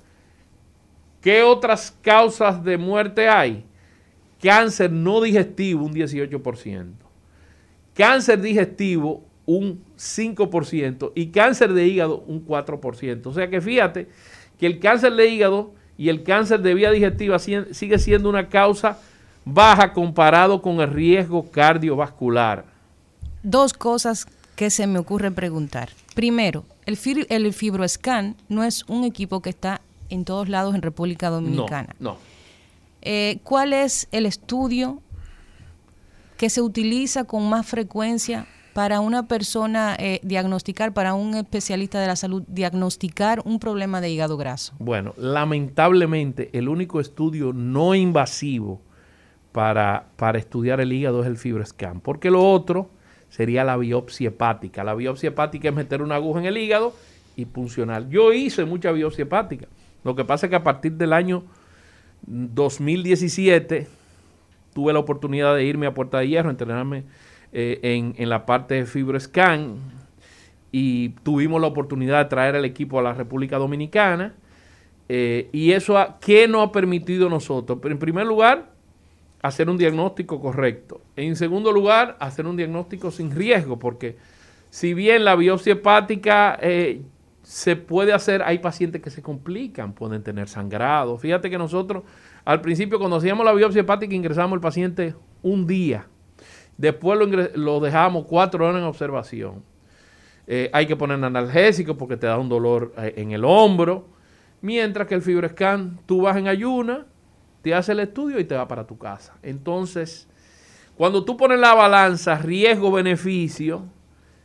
¿qué otras causas de muerte hay? Cáncer no digestivo, un 18%. Cáncer digestivo, un 5%. Y cáncer de hígado, un 4%. O sea que fíjate que el cáncer de hígado y el cáncer de vía digestiva sigue siendo una causa baja comparado con el riesgo cardiovascular. Dos cosas que se me ocurre preguntar. Primero, el, el FibroScan no es un equipo que está en todos lados en República Dominicana. No. Eh, ¿Cuál es el estudio que se utiliza con más frecuencia para una persona eh, diagnosticar, para un especialista de la salud, diagnosticar un problema de hígado graso? Bueno, lamentablemente el único estudio no invasivo para, para estudiar el hígado es el FibroScan, porque lo otro sería la biopsia hepática. La biopsia hepática es meter una aguja en el hígado y funcionar. Yo hice mucha biopsia hepática. Lo que pasa es que a partir del año 2017 tuve la oportunidad de irme a Puerta de Hierro, entrenarme eh, en, la parte de FibroScan y tuvimos la oportunidad de traer al equipo a la República Dominicana. Eh, y eso, ¿qué nos ha permitido nosotros? Pero en primer lugar, hacer un diagnóstico correcto. En segundo lugar, hacer un diagnóstico sin riesgo, porque si bien la biopsia hepática eh, se puede hacer, hay pacientes que se complican, pueden tener sangrado. Fíjate que nosotros al principio cuando hacíamos la biopsia hepática ingresamos al paciente un día, después lo, dejamos cuatro horas en observación. Eh, hay que poner analgésico porque te da un dolor eh, en el hombro, mientras que el fibroscan tú vas en ayuna, te hace el estudio y te va para tu casa. Entonces, cuando tú pones la balanza riesgo-beneficio,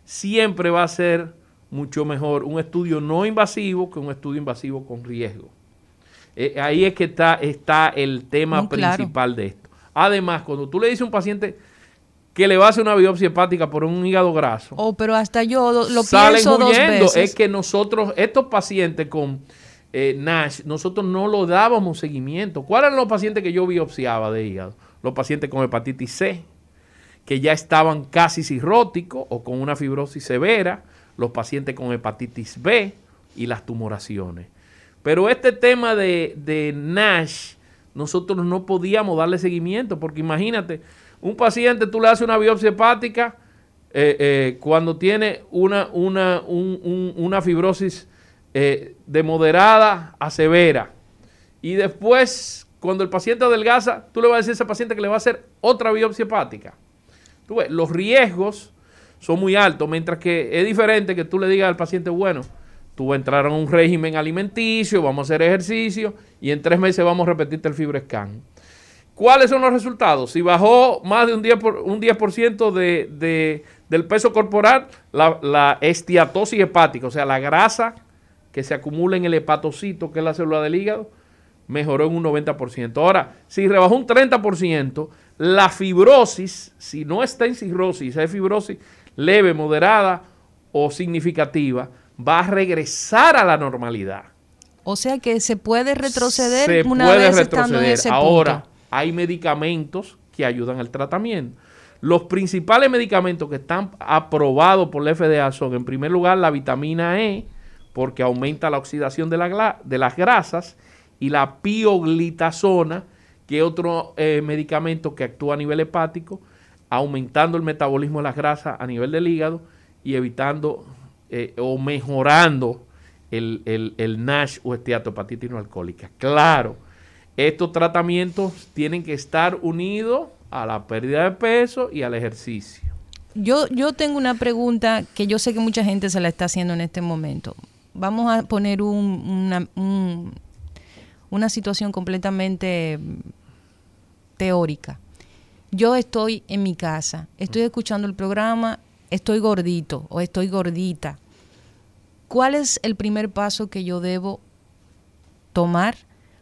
siempre va a ser mucho mejor un estudio no invasivo que un estudio invasivo con riesgo. Eh, ahí es que está, está el tema principal de esto. Además, cuando tú le dices a un paciente que le va a hacer una biopsia hepática por un hígado graso. Oh, pero hasta yo lo, pienso dos veces. Es que nosotros, estos pacientes con eh, NASH, nosotros no lo dábamos seguimiento. ¿Cuáles eran los pacientes que yo biopsiaba de hígado? Los pacientes con hepatitis C, que ya estaban casi cirróticos o con una fibrosis severa, los pacientes con hepatitis B y las tumoraciones. Pero este tema de, de NASH, nosotros no podíamos darle seguimiento, porque imagínate, un paciente tú le haces una biopsia hepática eh, eh, cuando tiene una, una, una fibrosis eh, de moderada a severa. Y después, cuando el paciente adelgaza, tú le vas a decir a ese paciente que le va a hacer otra biopsia hepática. Tú ves, los riesgos son muy altos, mientras que es diferente que tú le digas al paciente, bueno, tú vas a un régimen alimenticio, vamos a hacer ejercicio y en tres meses vamos a repetirte el FibroScan. ¿Cuáles son los resultados? Si bajó más de un 10%, por, un 10 de, del peso corporal, la, estiatosis hepática, o sea, la grasa que se acumula en el hepatocito, que es la célula del hígado, mejoró en un 90%. Ahora, si rebajó un 30%, la fibrosis, si no está en cirrosis, es fibrosis leve, moderada o significativa, va a regresar a la normalidad. O sea que se puede retroceder una vez estando en ese Ahora, hay medicamentos que ayudan al tratamiento. Los principales medicamentos que están aprobados por la FDA son, en primer lugar, la vitamina E, porque aumenta la oxidación de, la, de las grasas, y la pioglitazona, que es otro eh, medicamento que actúa a nivel hepático, aumentando el metabolismo de las grasas a nivel del hígado y evitando eh, o mejorando el, el, el NASH o esteatopatitis no alcohólica. Claro, estos tratamientos tienen que estar unidos a la pérdida de peso y al ejercicio. Yo, yo tengo una pregunta que yo sé que mucha gente se la está haciendo en este momento. Vamos a poner una, una situación completamente teórica. Yo estoy en mi casa, estoy escuchando el programa, estoy gordito o estoy gordita. ¿Cuál es el primer paso que yo debo tomar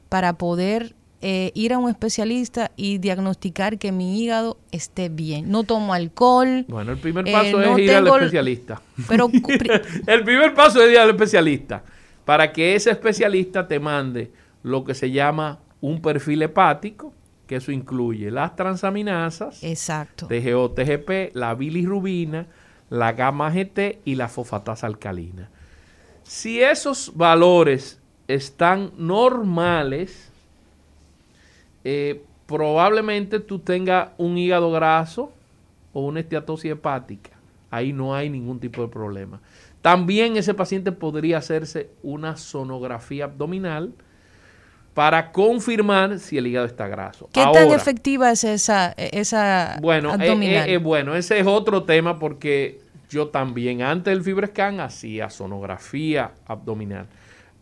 para poder eh, ir a un especialista y diagnosticar que mi hígado esté bien. No tomo alcohol. Bueno, el primer paso eh, es ir al especialista. Pero [laughs] el primer paso es ir al especialista para que ese especialista te mande lo que se llama un perfil hepático, que eso incluye las transaminasas, Exacto. TGO, TGP, la bilirrubina, la gamma GT y la fosfatasa alcalina. Si esos valores están normales, eh, probablemente tú tengas un hígado graso o una esteatosis hepática. Ahí no hay ningún tipo de problema. También ese paciente podría hacerse una sonografía abdominal para confirmar si el hígado está graso. ¿Qué tan efectiva es esa, esa bueno, eh, abdominal? Eh, bueno, ese es otro tema porque yo también antes del FibroScan hacía sonografía abdominal.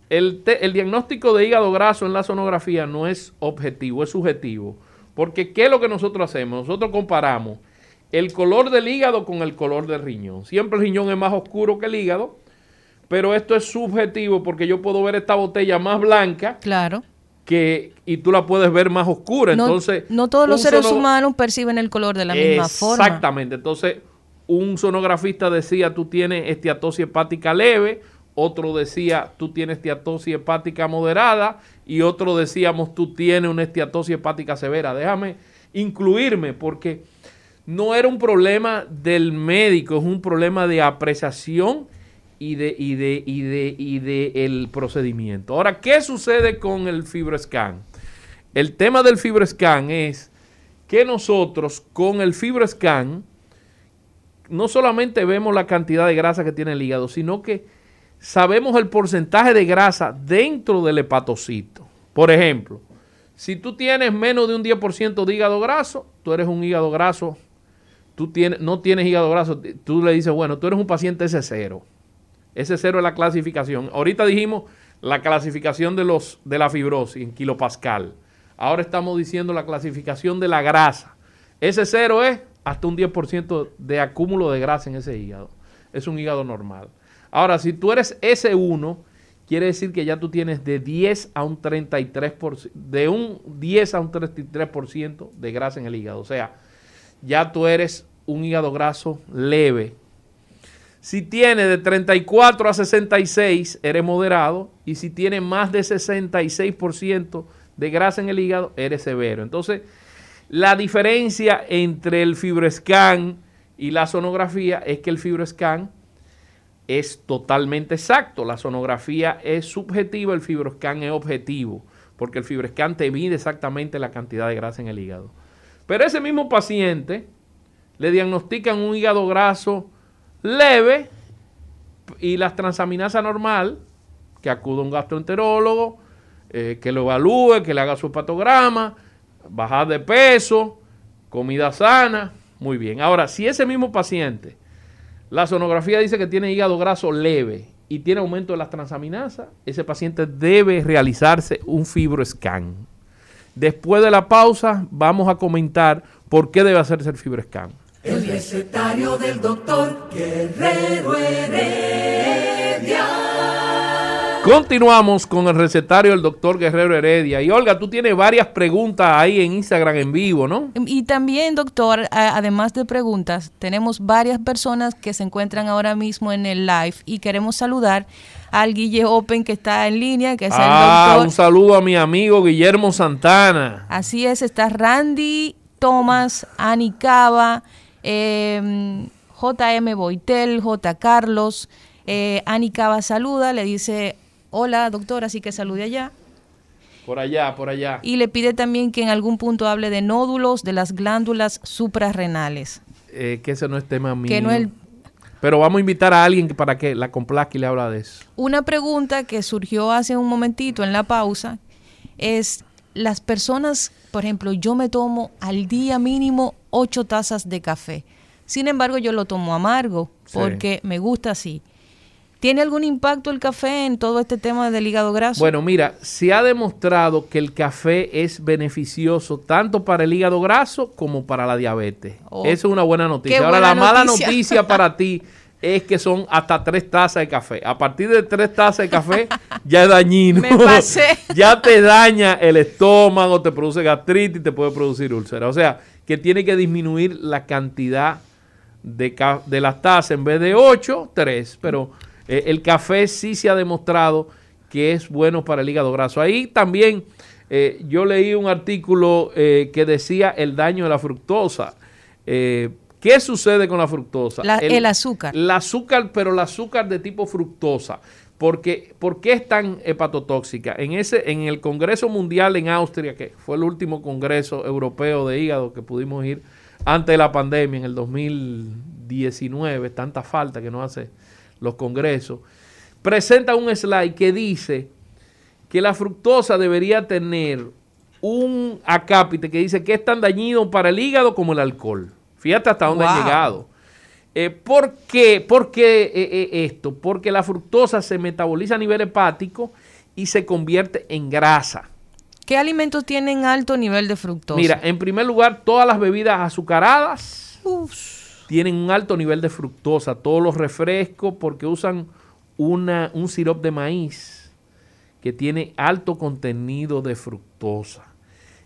El, diagnóstico de hígado graso en la sonografía no es objetivo, es subjetivo. Porque ¿qué es lo que nosotros hacemos? Nosotros comparamos el color del hígado con el color del riñón. Siempre el riñón es más oscuro que el hígado, pero esto es subjetivo porque yo puedo ver esta botella más blanca. Claro. Que, y tú la puedes ver más oscura. No, entonces, no todos los seres humanos perciben el color de la misma forma. Exactamente. Entonces, un sonografista decía, tú tienes esteatosis hepática leve, otro decía, tú tienes esteatosis hepática moderada, y otro decíamos, tú tienes una esteatosis hepática severa. Déjame incluirme, porque no era un problema del médico, es un problema de apreciación y de, y de, y de, y de el procedimiento. Ahora, ¿qué sucede con el FibroScan? El tema del FibroScan es que nosotros con el FibroScan no solamente vemos la cantidad de grasa que tiene el hígado, sino que sabemos el porcentaje de grasa dentro del hepatocito. Por ejemplo, si tú tienes menos de un 10% de hígado graso, tú eres un hígado graso, tú no tienes hígado graso, tú le dices, bueno, tú eres un paciente S0. S0 es la clasificación. Ahorita dijimos la clasificación de, los, de la fibrosis en kilopascal. Ahora estamos diciendo la clasificación de la grasa. S0 es hasta un 10% de acúmulo de grasa en ese hígado. Es un hígado normal. Ahora, si tú eres S1 quiere decir que ya tú tienes de 10 a un 33%, de un 10 a un 33% de grasa en el hígado. O sea, ya tú eres un hígado graso leve. Si tienes de 34 a 66, eres moderado. Y si tienes más de 66% de grasa en el hígado, eres severo. Entonces, la diferencia entre el fibroscan y la sonografía es que el fibroscan es totalmente exacto. La sonografía es subjetiva, el fibroscan es objetivo, porque el fibroscan te mide exactamente la cantidad de grasa en el hígado. Pero ese mismo paciente le diagnostican un hígado graso leve y las transaminasa normal, que acude a un gastroenterólogo, eh, que lo evalúe, que le haga su hepatograma, bajar de peso, comida sana, muy bien. Ahora, si ese mismo paciente, la sonografía dice que tiene hígado graso leve y tiene aumento de las transaminasas, ese paciente debe realizarse un fibroscan. Después de la pausa, vamos a comentar por qué debe hacerse el fibroscan. El recetario del doctor Guerrero Heredia. Continuamos con el recetario del doctor Guerrero Heredia. Y Olga, tú tienes varias preguntas ahí en Instagram en vivo, ¿no? Y también, doctor, además de preguntas, tenemos varias personas que se encuentran ahora mismo en el live y queremos saludar al Guille Open que está en línea, que es ah, el doctor. Un saludo a mi amigo Guillermo Santana. Así es, está Randy Thomas, Ani Cava, eh, JM Boitel, J. Carlos. Eh, Ani Cava saluda, le dice hola doctora, así que salude allá. Por allá, por allá. Y le pide también que en algún punto hable de nódulos de las glándulas suprarrenales. Eh, que ese no es tema mío. Que no es Pero vamos a invitar a alguien para que la complazca y le habla de eso. Una pregunta que surgió hace un momentito en la pausa es las personas, por ejemplo, yo me tomo al día mínimo ocho tazas de café. Sin embargo, yo lo tomo amargo porque me gusta así. ¿Tiene algún impacto el café en todo este tema del hígado graso? Bueno, mira, se ha demostrado que el café es beneficioso tanto para el hígado graso como para la diabetes. Oh, Eso es una buena noticia. Ahora, la mala noticia para ti es que son hasta tres tazas de café. A partir de tres tazas de café [laughs] ya es dañino. Me pasé. [laughs] ya te daña el estómago, te produce gastritis, te puede producir úlcera. O sea, que tiene que disminuir la cantidad de, de las tazas en vez de ocho, tres. Pero eh, el café sí se ha demostrado que es bueno para el hígado graso. Ahí también eh, yo leí un artículo eh, que decía el daño de la fructosa. ¿Qué sucede con la fructosa? el, azúcar. El azúcar, pero el azúcar de tipo fructosa. Porque, ¿Por qué es tan hepatotóxica? En, ese, en el Congreso Mundial en Austria, que fue el último Congreso Europeo de Hígado que pudimos ir antes de la pandemia, en el 2019, tanta falta que no hace los congresos, presenta un slide que dice que la fructosa debería tener un acápite que dice que es tan dañino para el hígado como el alcohol. Fíjate hasta dónde ha llegado. Eh, ¿Por qué, ¿Por qué eh, eh, esto? Porque la fructosa se metaboliza a nivel hepático y se convierte en grasa. ¿Qué alimentos tienen alto nivel de fructosa? Mira, en primer lugar, todas las bebidas azucaradas. Uf tienen un alto nivel de fructosa, todos los refrescos, porque usan un sirope de maíz que tiene alto contenido de fructosa.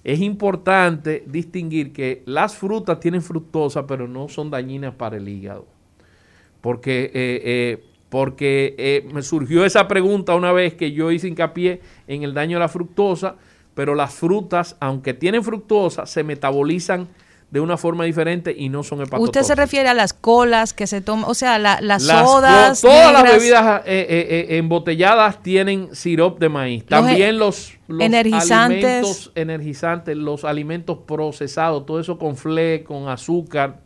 Es importante distinguir que las frutas tienen fructosa, pero no son dañinas para el hígado. Porque, eh, eh, porque eh, me surgió esa pregunta una vez que yo hice hincapié en el daño de la fructosa, pero las frutas, aunque tienen fructosa, se metabolizan de una forma diferente y no son hepatotóxicos. Usted se refiere a las colas que se toman, o sea, las, sodas. Todas las bebidas eh, eh, eh, embotelladas tienen sirope de maíz. También los, energizantes. alimentos energizantes, los alimentos procesados, todo eso con fle, con azúcar.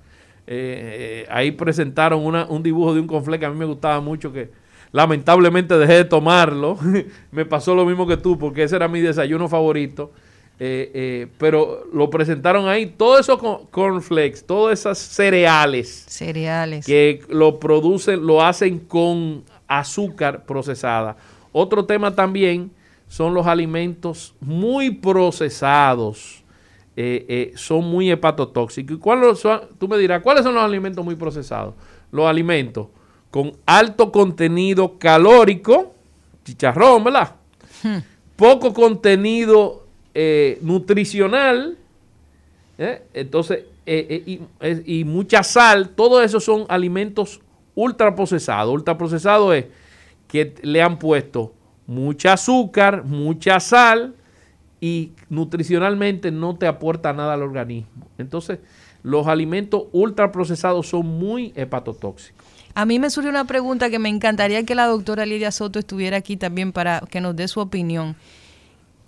ahí presentaron una, un dibujo de un conflé que a mí me gustaba mucho que lamentablemente dejé de tomarlo. [laughs] me pasó lo mismo que tú porque ese era mi desayuno favorito eh, eh, pero lo presentaron ahí, todo eso con cornflakes, todas esas cereales. Cereales. Que lo producen, lo hacen con azúcar procesada. Otro tema también son los alimentos muy procesados. Eh, son muy hepatotóxicos. ¿Y cuáles son, tú me dirás, ¿cuáles son los alimentos muy procesados? Los alimentos con alto contenido calórico, chicharrón, ¿verdad? Hmm. Poco contenido eh, nutricional, ¿eh? entonces, y, y, mucha sal, todo eso son alimentos ultraprocesados. Ultraprocesado es que le han puesto mucha azúcar, mucha sal y nutricionalmente no te aporta nada al organismo. Entonces, los alimentos ultraprocesados son muy hepatotóxicos. A mí me surge una pregunta que me encantaría que la doctora Lidia Soto estuviera aquí también para que nos dé su opinión.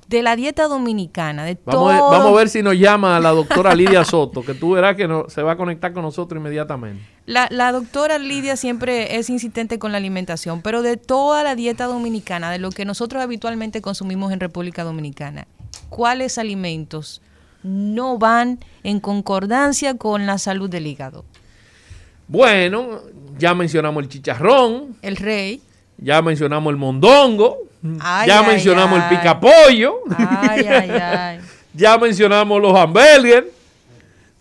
De la dieta dominicana, de vamos, a, vamos a ver si nos llama la doctora Lidia Soto, que tú verás que no, se va a conectar con nosotros inmediatamente. La, la doctora Lidia siempre es insistente con la alimentación, pero de toda la dieta dominicana, de lo que nosotros habitualmente consumimos en República Dominicana, ¿cuáles alimentos no van en concordancia con la salud del hígado? Bueno, ya mencionamos el chicharrón. El rey. Ya mencionamos el mondongo. Ya mencionamos el picapollo. [laughs] ya mencionamos los hamburgues.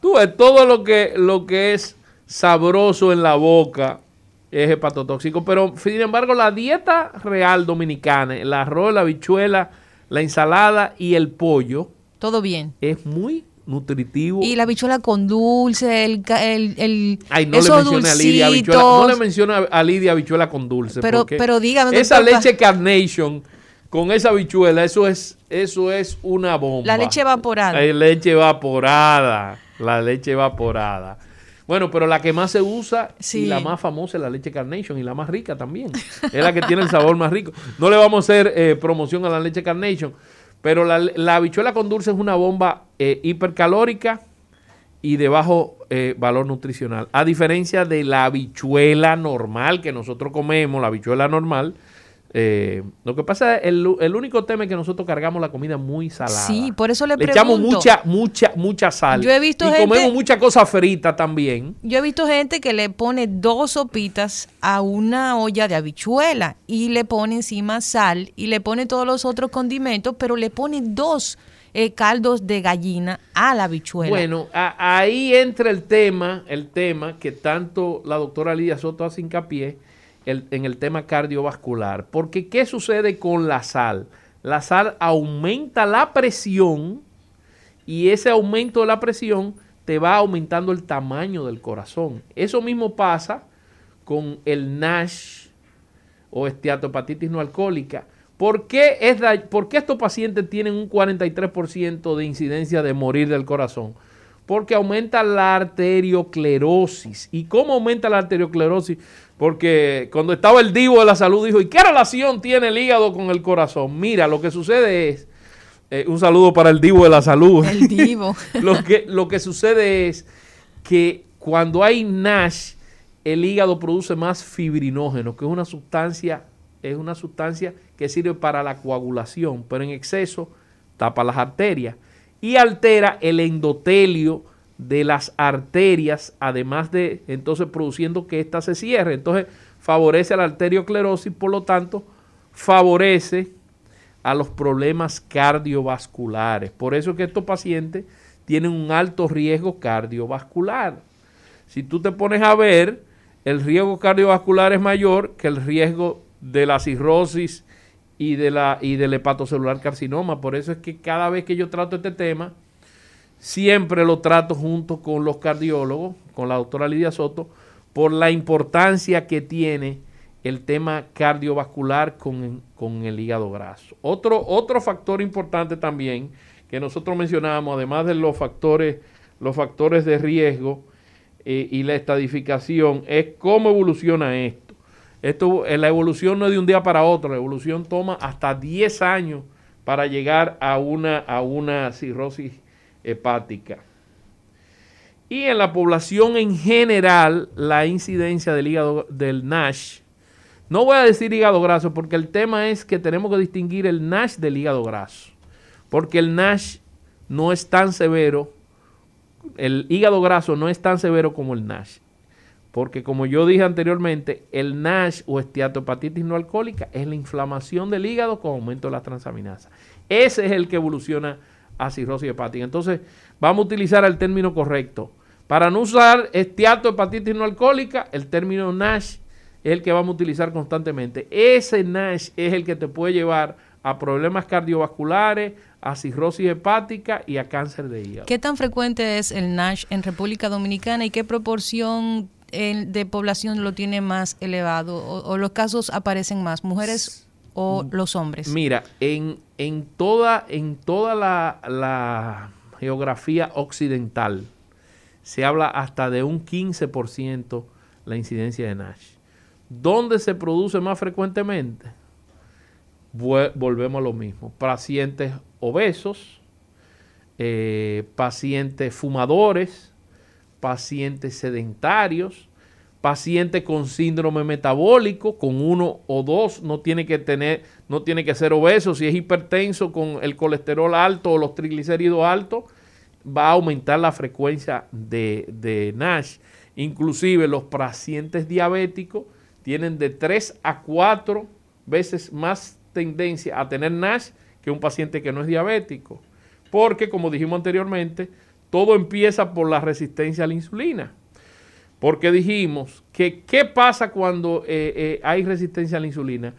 Tú ves, todo lo que, lo que es sabroso en la boca es hepatotóxico. Pero, sin embargo, la dieta real dominicana, el arroz, la habichuela, la ensalada y el pollo. Todo bien. Es muy nutritivo. Y la bichuela con dulce, el... el, el Ay, no le menciona a Lidia bichuela, no le menciona a Lidia bichuela con dulce. Pero, pero dígame... Esa leche Carnation con esa bichuela, eso es, eso es una bomba. La leche evaporada. La leche evaporada. La leche evaporada. Bueno, pero la que más se usa y la más famosa es la leche Carnation y la más rica también. Es la que tiene el sabor más rico. No le vamos a hacer eh, promoción a la leche Carnation, pero la, la habichuela con dulce es una bomba eh, hipercalórica y de bajo eh, valor nutricional. A diferencia de la habichuela normal que nosotros comemos, la habichuela normal, eh, lo que pasa es el, el único tema es que nosotros cargamos la comida muy salada. Sí, por eso le, le echamos mucha, mucha, mucha sal. Yo he visto y comemos mucha cosa frita también. Yo he visto gente que le pone dos sopitas a una olla de habichuela y le pone encima sal y le pone todos los otros condimentos, pero le pone dos eh, caldos de gallina a la habichuela. Bueno, ahí entra el tema, el tema que tanto la doctora Lidia Soto hace hincapié en el tema cardiovascular. Porque ¿qué sucede con la sal? La sal aumenta la presión y ese aumento de la presión te va aumentando el tamaño del corazón. Eso mismo pasa con el NASH o esteatopatitis no alcohólica. ¿Por qué, es ¿Por qué estos pacientes tienen un 43% de incidencia de morir del corazón? Porque aumenta la arterioclerosis. ¿Y cómo aumenta la arterioclerosis? Porque cuando estaba el divo de la salud dijo, ¿y qué relación tiene el hígado con el corazón? Mira, lo que sucede es, eh, un saludo para el divo de la salud. El divo. [laughs] lo, que, lo que sucede es que cuando hay NASH, el hígado produce más fibrinógeno, que es una sustancia, es una sustancia que sirve para la coagulación, pero en exceso tapa las arterias y altera el endotelio de las arterias, además de entonces produciendo que ésta se cierre. Entonces favorece a la arterioclerosis, por lo tanto, favorece a los problemas cardiovasculares. Por eso es que estos pacientes tienen un alto riesgo cardiovascular. Si tú te pones a ver, el riesgo cardiovascular es mayor que el riesgo de la cirrosis y, de la, y del hepatocelular carcinoma. Por eso es que cada vez que yo trato este tema, siempre lo trato junto con los cardiólogos, con la doctora Lidia Soto, por la importancia que tiene el tema cardiovascular con, el hígado graso. Otro, otro factor importante también que nosotros mencionamos, además de los factores, los factores de riesgo eh, y la estadificación, es cómo evoluciona esto. Esto, eh, la evolución no es de un día para otro, la evolución toma hasta 10 años para llegar a una, a una cirrosis hepática. Y en la población en general, la incidencia del hígado del NASH, no voy a decir hígado graso porque el tema es que tenemos que distinguir el NASH del hígado graso, porque el NASH no es tan severo, el hígado graso no es tan severo como el NASH. Porque como yo dije anteriormente, el NASH o esteatohepatitis no alcohólica es la inflamación del hígado con aumento de la transaminasa. Ese es el que evoluciona a cirrosis hepática. Entonces, vamos a utilizar el término correcto. Para no usar estiato hepatitis no alcohólica, el término NASH es el que vamos a utilizar constantemente. Ese NASH es el que te puede llevar a problemas cardiovasculares, a cirrosis hepática y a cáncer de hígado. ¿Qué tan frecuente es el NASH en República Dominicana y qué proporción de población lo tiene más elevado o, los casos aparecen más, mujeres o los hombres? Mira, en, en toda, en toda la, la geografía occidental se habla hasta de un 15% la incidencia de NASH. ¿Dónde se produce más frecuentemente? Volvemos a lo mismo. Pacientes obesos, eh, pacientes fumadores, pacientes sedentarios, pacientes con síndrome metabólico, con uno o dos, no tiene que tener, no tiene que ser obeso, si es hipertenso con el colesterol alto o los triglicéridos altos, va a aumentar la frecuencia de, de NASH. Inclusive los pacientes diabéticos tienen de 3 a 4 veces más tendencia a tener NASH que un paciente que no es diabético. Porque, como dijimos anteriormente, todo empieza por la resistencia a la insulina. Porque dijimos que qué pasa cuando eh, eh, hay resistencia a la insulina.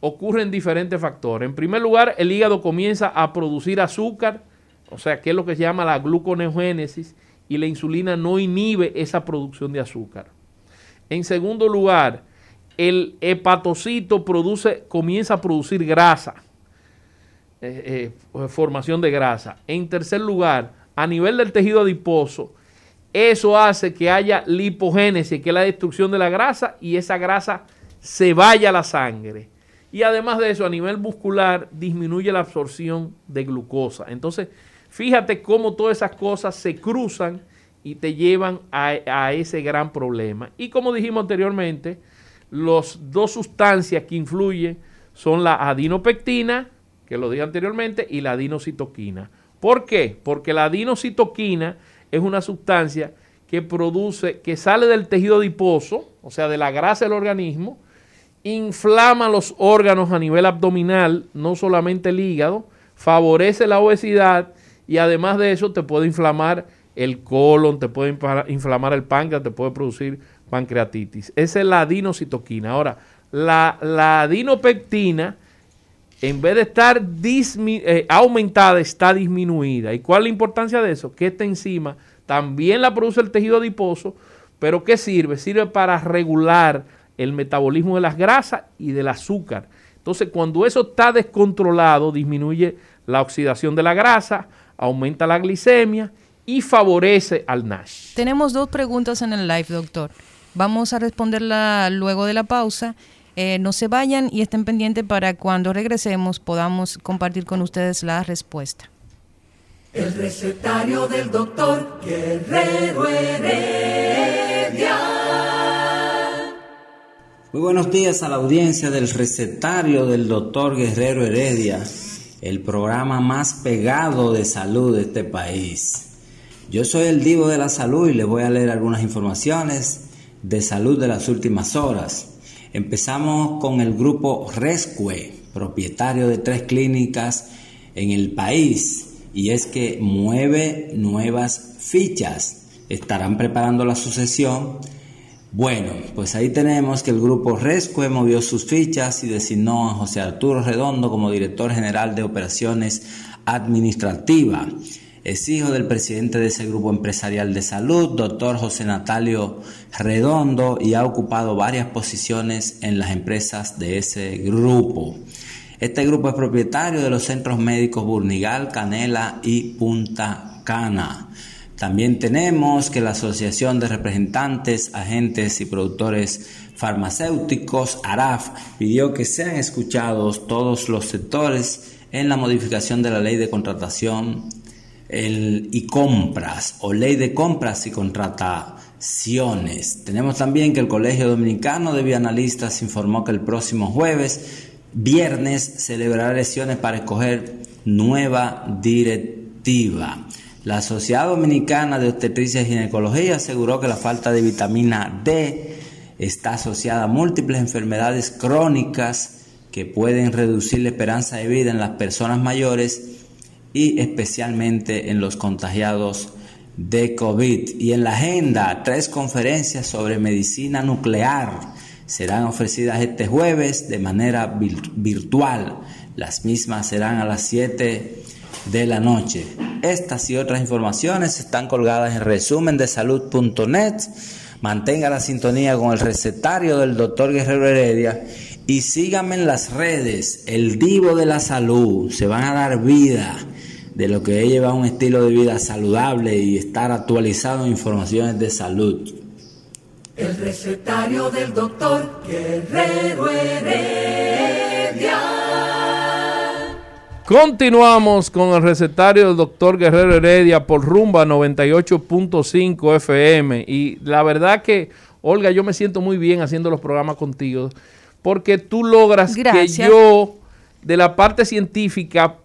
Ocurren diferentes factores. En primer lugar, el hígado comienza a producir azúcar, o sea, que es lo que se llama la gluconeogénesis, y la insulina no inhibe esa producción de azúcar. En segundo lugar, el hepatocito produce, comienza a producir grasa, eh, formación de grasa. En tercer lugar, a nivel del tejido adiposo, eso hace que haya lipogénesis, que es la destrucción de la grasa, y esa grasa se vaya a la sangre. Y además de eso, a nivel muscular, disminuye la absorción de glucosa. Entonces, fíjate cómo todas esas cosas se cruzan y te llevan a, ese gran problema. Y como dijimos anteriormente, las dos sustancias que influyen son la adinopectina, que lo dije anteriormente, y la adenocitoquina. ¿Por qué? Porque la adenocitoquina es una sustancia que produce, que sale del tejido adiposo, o sea, de la grasa del organismo, inflama los órganos a nivel abdominal, no solamente el hígado, favorece la obesidad y además de eso te puede inflamar el colon, te puede inflamar el páncreas, te puede producir pancreatitis. Esa es la adenocitoquina. Ahora, la, la adinopectina, en vez de estar eh, aumentada, está disminuida. ¿Y cuál es la importancia de eso? Que esta enzima también la produce el tejido adiposo, pero ¿qué sirve? Sirve para regular el metabolismo de las grasas y del azúcar. Entonces, cuando eso está descontrolado, disminuye la oxidación de la grasa, aumenta la glicemia y favorece al NASH. Tenemos dos preguntas en el live, doctor. Vamos a responderla luego de la pausa. Eh, no se vayan y estén pendientes para cuando regresemos podamos compartir con ustedes la respuesta. El recetario del doctor Guerrero Heredia. Muy buenos días a la audiencia del recetario del doctor Guerrero Heredia, el programa más pegado de salud de este país. Yo soy el divo de la salud y les voy a leer algunas informaciones de salud de las últimas horas. Empezamos con el grupo Rescue, propietario de tres clínicas en el país, y es que mueve nuevas fichas. Estarán preparando la sucesión. Bueno, pues ahí tenemos que el grupo Rescue movió sus fichas y designó a José Arturo Redondo como director general de operaciones administrativas. Es hijo del presidente de ese grupo empresarial de salud, doctor José Natalio Redondo, y ha ocupado varias posiciones en las empresas de ese grupo. Este grupo es propietario de los centros médicos Burnigal, Canela y Punta Cana. También tenemos que la Asociación de Representantes, Agentes y Productores Farmacéuticos, ARAF, pidió que sean escuchados todos los sectores en la modificación de la ley de contratación el, y compras o ley de compras y contrataciones. Tenemos también que el Colegio Dominicano de Bianalistas informó que el próximo jueves, viernes, celebrará elecciones para escoger nueva directiva. La Sociedad Dominicana de Obstetricia y Ginecología aseguró que la falta de vitamina D está asociada a múltiples enfermedades crónicas que pueden reducir la esperanza de vida en las personas mayores y especialmente en los contagiados de COVID. Y en la agenda, tres conferencias sobre medicina nuclear serán ofrecidas este jueves de manera virtual. Las mismas serán a las 7 de la noche. Estas y otras informaciones están colgadas en resumen de salud.net. Mantenga la sintonía con el recetario del doctor Guerrero Heredia y síganme en las redes, el divo de la salud. Se van a dar vida de lo que es llevar un estilo de vida saludable y estar actualizado en informaciones de salud. El recetario del doctor Guerrero Heredia. Continuamos con el recetario del doctor Guerrero Heredia por rumba 98.5 FM. Y la verdad que, Olga, yo me siento muy bien haciendo los programas contigo, porque tú logras que yo, de la parte científica,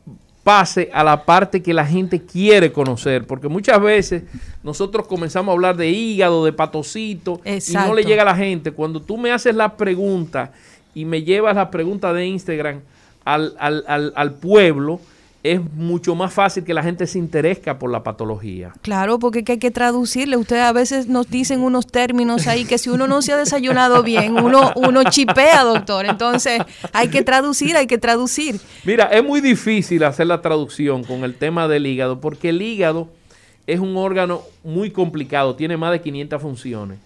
pase a la parte que la gente quiere conocer, porque muchas veces nosotros comenzamos a hablar de hígado, de patocito, y no le llega a la gente. Cuando tú me haces la pregunta y me llevas la pregunta de Instagram al, al, al pueblo, es mucho más fácil que la gente se interese por la patología. Claro, porque hay que traducirle. Ustedes a veces nos dicen unos términos ahí que si uno no se ha desayunado bien, uno, uno chipea, doctor. Entonces hay que traducir, hay que traducir. Mira, es muy difícil hacer la traducción con el tema del hígado, porque el hígado es un órgano muy complicado, tiene más de 500 funciones.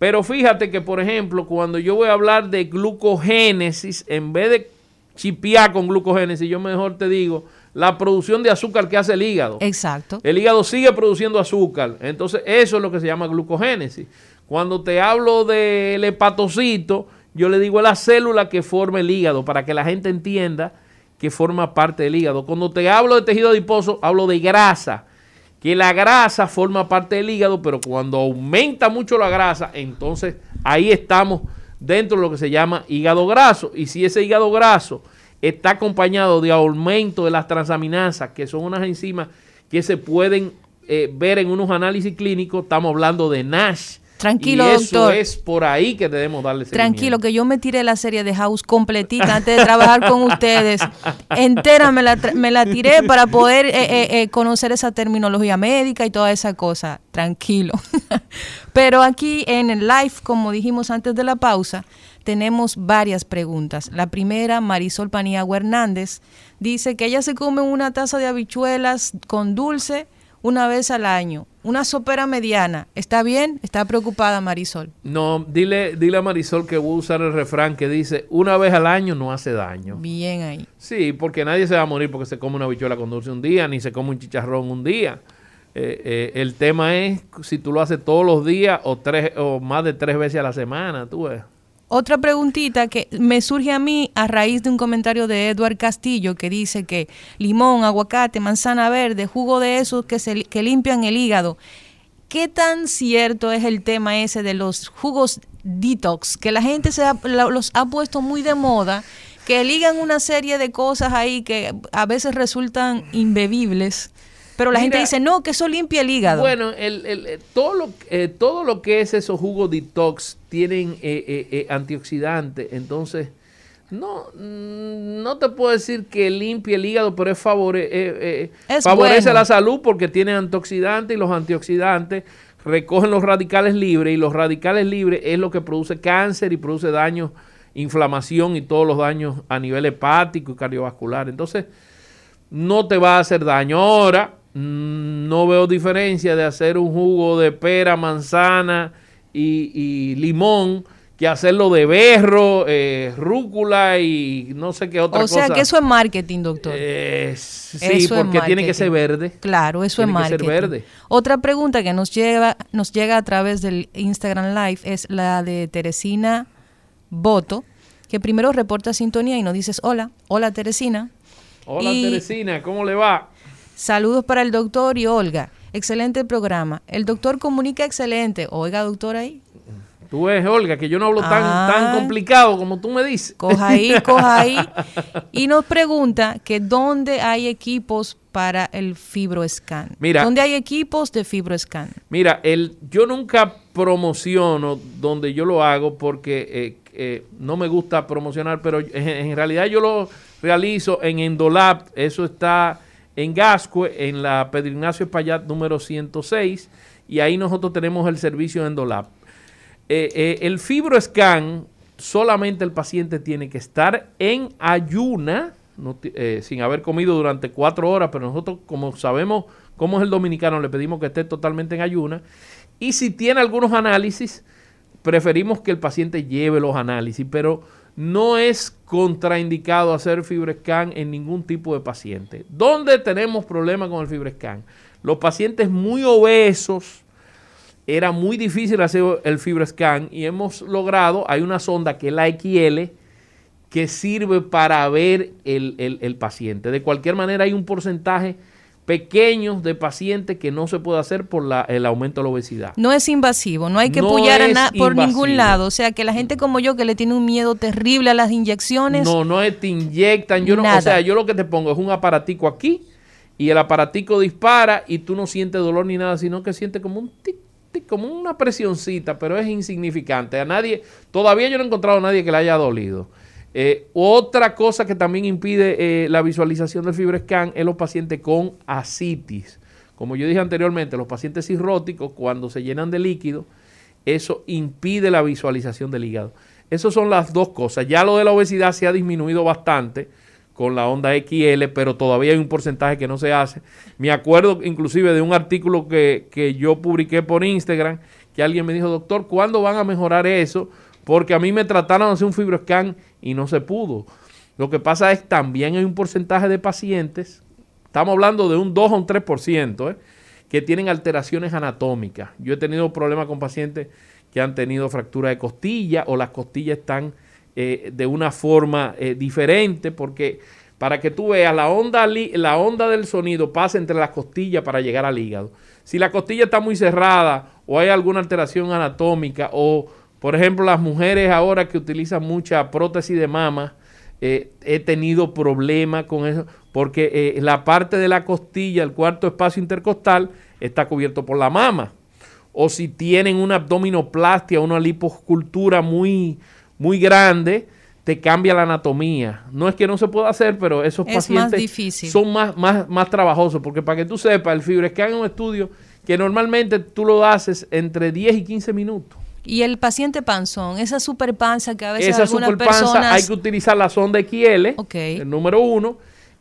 Pero fíjate que, por ejemplo, cuando yo voy a hablar de glucogénesis, en vez de chipear con glucogénesis, yo mejor te digo la producción de azúcar que hace el hígado. Exacto. El hígado sigue produciendo azúcar. Entonces, eso es lo que se llama glucogénesis. Cuando te hablo del hepatocito, yo le digo a la célula que forma el hígado para que la gente entienda que forma parte del hígado. Cuando te hablo de tejido adiposo, hablo de grasa, que la grasa forma parte del hígado, pero cuando aumenta mucho la grasa, entonces ahí estamos dentro de lo que se llama hígado graso. Y si ese hígado graso está acompañado de aumento de las transaminasas, que son unas enzimas que se pueden eh, ver en unos análisis clínicos. Estamos hablando de NASH. Tranquilo, y eso es por ahí que debemos darle seguimiento. Tranquilo, que yo me tiré la serie de House completita antes de trabajar con ustedes. Entera me la, me la tiré para poder eh, eh, conocer esa terminología médica y toda esa cosa. Tranquilo. [laughs] Pero aquí en el live, como dijimos antes de la pausa, tenemos varias preguntas. La primera, Marisol Paniagua Hernández, dice que ella se come una taza de habichuelas con dulce una vez al año. Una sopera mediana. ¿Está bien? ¿Está preocupada Marisol? No, dile, dile a Marisol que voy a usar el refrán que dice, una vez al año no hace daño. Bien ahí. Sí, porque nadie se va a morir porque se come una habichuela con dulce un día, ni se come un chicharrón un día. Eh, eh, el tema es si tú lo haces todos los días o, tres, o más de tres veces a la semana, tú ves. Otra preguntita que me surge a mí a raíz de un comentario de Edward Castillo que dice que limón, aguacate, manzana verde, jugo de esos que, se, que limpian el hígado. ¿Qué tan cierto es el tema ese de los jugos detox? Que la gente se los ha puesto muy de moda, que ligan una serie de cosas ahí que a veces resultan imbebibles pero la gente dice, no, que eso limpia el hígado. Bueno, el, el, eh, todo, lo, eh, todo lo que es esos jugos detox tienen eh, antioxidantes. Entonces, no, mm, no te puedo decir que limpie el hígado, pero es, favore, favorece la salud porque tiene antioxidantes y los antioxidantes recogen los radicales libres y los radicales libres es lo que produce cáncer y produce daño, inflamación y todos los daños a nivel hepático y cardiovascular. Entonces, no te va a hacer daño. Ahora, no veo diferencia de hacer un jugo de pera, manzana y, limón que hacerlo de berro, eh, rúcula y no sé qué otra cosa. O sea que eso es marketing, doctor. Eh, sí, porque tiene que ser verde. Claro, eso es marketing. Que ser verde. Otra pregunta que nos llega, nos llega a través del Instagram Live es la de Teresina Boto, que primero reporta sintonía y nos dices hola, hola Teresina. Hola Teresina, ¿cómo le va? Saludos para el doctor y Olga. Excelente programa. El doctor comunica excelente. Oiga, doctor, ahí. Tú ves, Olga, que yo no hablo tan, tan ah. complicado como tú me dices. Coja ahí, [laughs] coja ahí. Y nos pregunta que dónde hay equipos para el fibroscan. Mira, ¿dónde hay equipos de fibroscan? Mira, el, yo nunca promociono donde yo lo hago porque eh, eh, no me gusta promocionar, pero en, en, realidad yo lo realizo en Endolab. Eso está en Gascue, en la Pedro Ignacio Espaillat número 106, y ahí nosotros tenemos el servicio Endolab. Eh, eh, el FibroScan solamente el paciente tiene que estar en ayuna, eh, sin haber comido durante cuatro horas, pero nosotros como sabemos cómo es el dominicano, le pedimos que esté totalmente en ayuna. Y si tiene algunos análisis, preferimos que el paciente lleve los análisis, pero no es contraindicado hacer FibreScan en ningún tipo de paciente. ¿Dónde tenemos problemas con el FibreScan? Los pacientes muy obesos, era muy difícil hacer el FibreScan y hemos logrado, hay una sonda que es la XL, que sirve para ver el, paciente. De cualquier manera hay un porcentaje pequeño de pacientes que no se puede hacer por la, el aumento de la obesidad. No es invasivo, no hay que pullar a por ningún lado. O sea, que la gente como yo que le tiene un miedo terrible a las inyecciones. No, no es, te inyectan. Yo no, o sea, yo lo que te pongo es un aparatico aquí y el aparatico dispara y tú no sientes dolor ni nada, sino que sientes como un tic, tic, como una presioncita, pero es insignificante. A nadie, todavía yo no he encontrado a nadie que le haya dolido. Eh, otra cosa que también impide eh, la visualización del FibroScan es los pacientes con asitis. Como yo dije anteriormente, los pacientes cirróticos, cuando se llenan de líquido, eso impide la visualización del hígado. Esas son las dos cosas. Ya lo de la obesidad se ha disminuido bastante con la onda XL, pero todavía hay un porcentaje que no se hace. Me acuerdo inclusive de un artículo que, que yo publiqué por Instagram, que alguien me dijo, doctor, ¿cuándo van a mejorar eso? Porque a mí me trataron de hacer un fibroscan y no se pudo. Lo que pasa es también hay un porcentaje de pacientes, estamos hablando de un 2 o un 3%, ¿eh? que tienen alteraciones anatómicas. Yo he tenido problemas con pacientes que han tenido fractura de costilla o las costillas están eh, de una forma eh, diferente porque para que tú veas la onda, la onda del sonido pasa entre las costillas para llegar al hígado. Si la costilla está muy cerrada o hay alguna alteración anatómica o por ejemplo, las mujeres ahora que utilizan mucha prótesis de mama, eh, he tenido problemas con eso, porque eh, la parte de la costilla, el cuarto espacio intercostal, está cubierto por la mama. O si tienen una abdominoplastia, una liposcultura muy, muy grande, te cambia la anatomía. No es que no se pueda hacer, pero esos pacientes son más, más, más trabajosos, porque para que tú sepas, el FibroScan es un estudio que normalmente tú lo haces entre 10 y 15 minutos. Y el paciente panzón, esa super panza que a veces esa algunas personas... hay que utilizar la sonda XL, el número uno,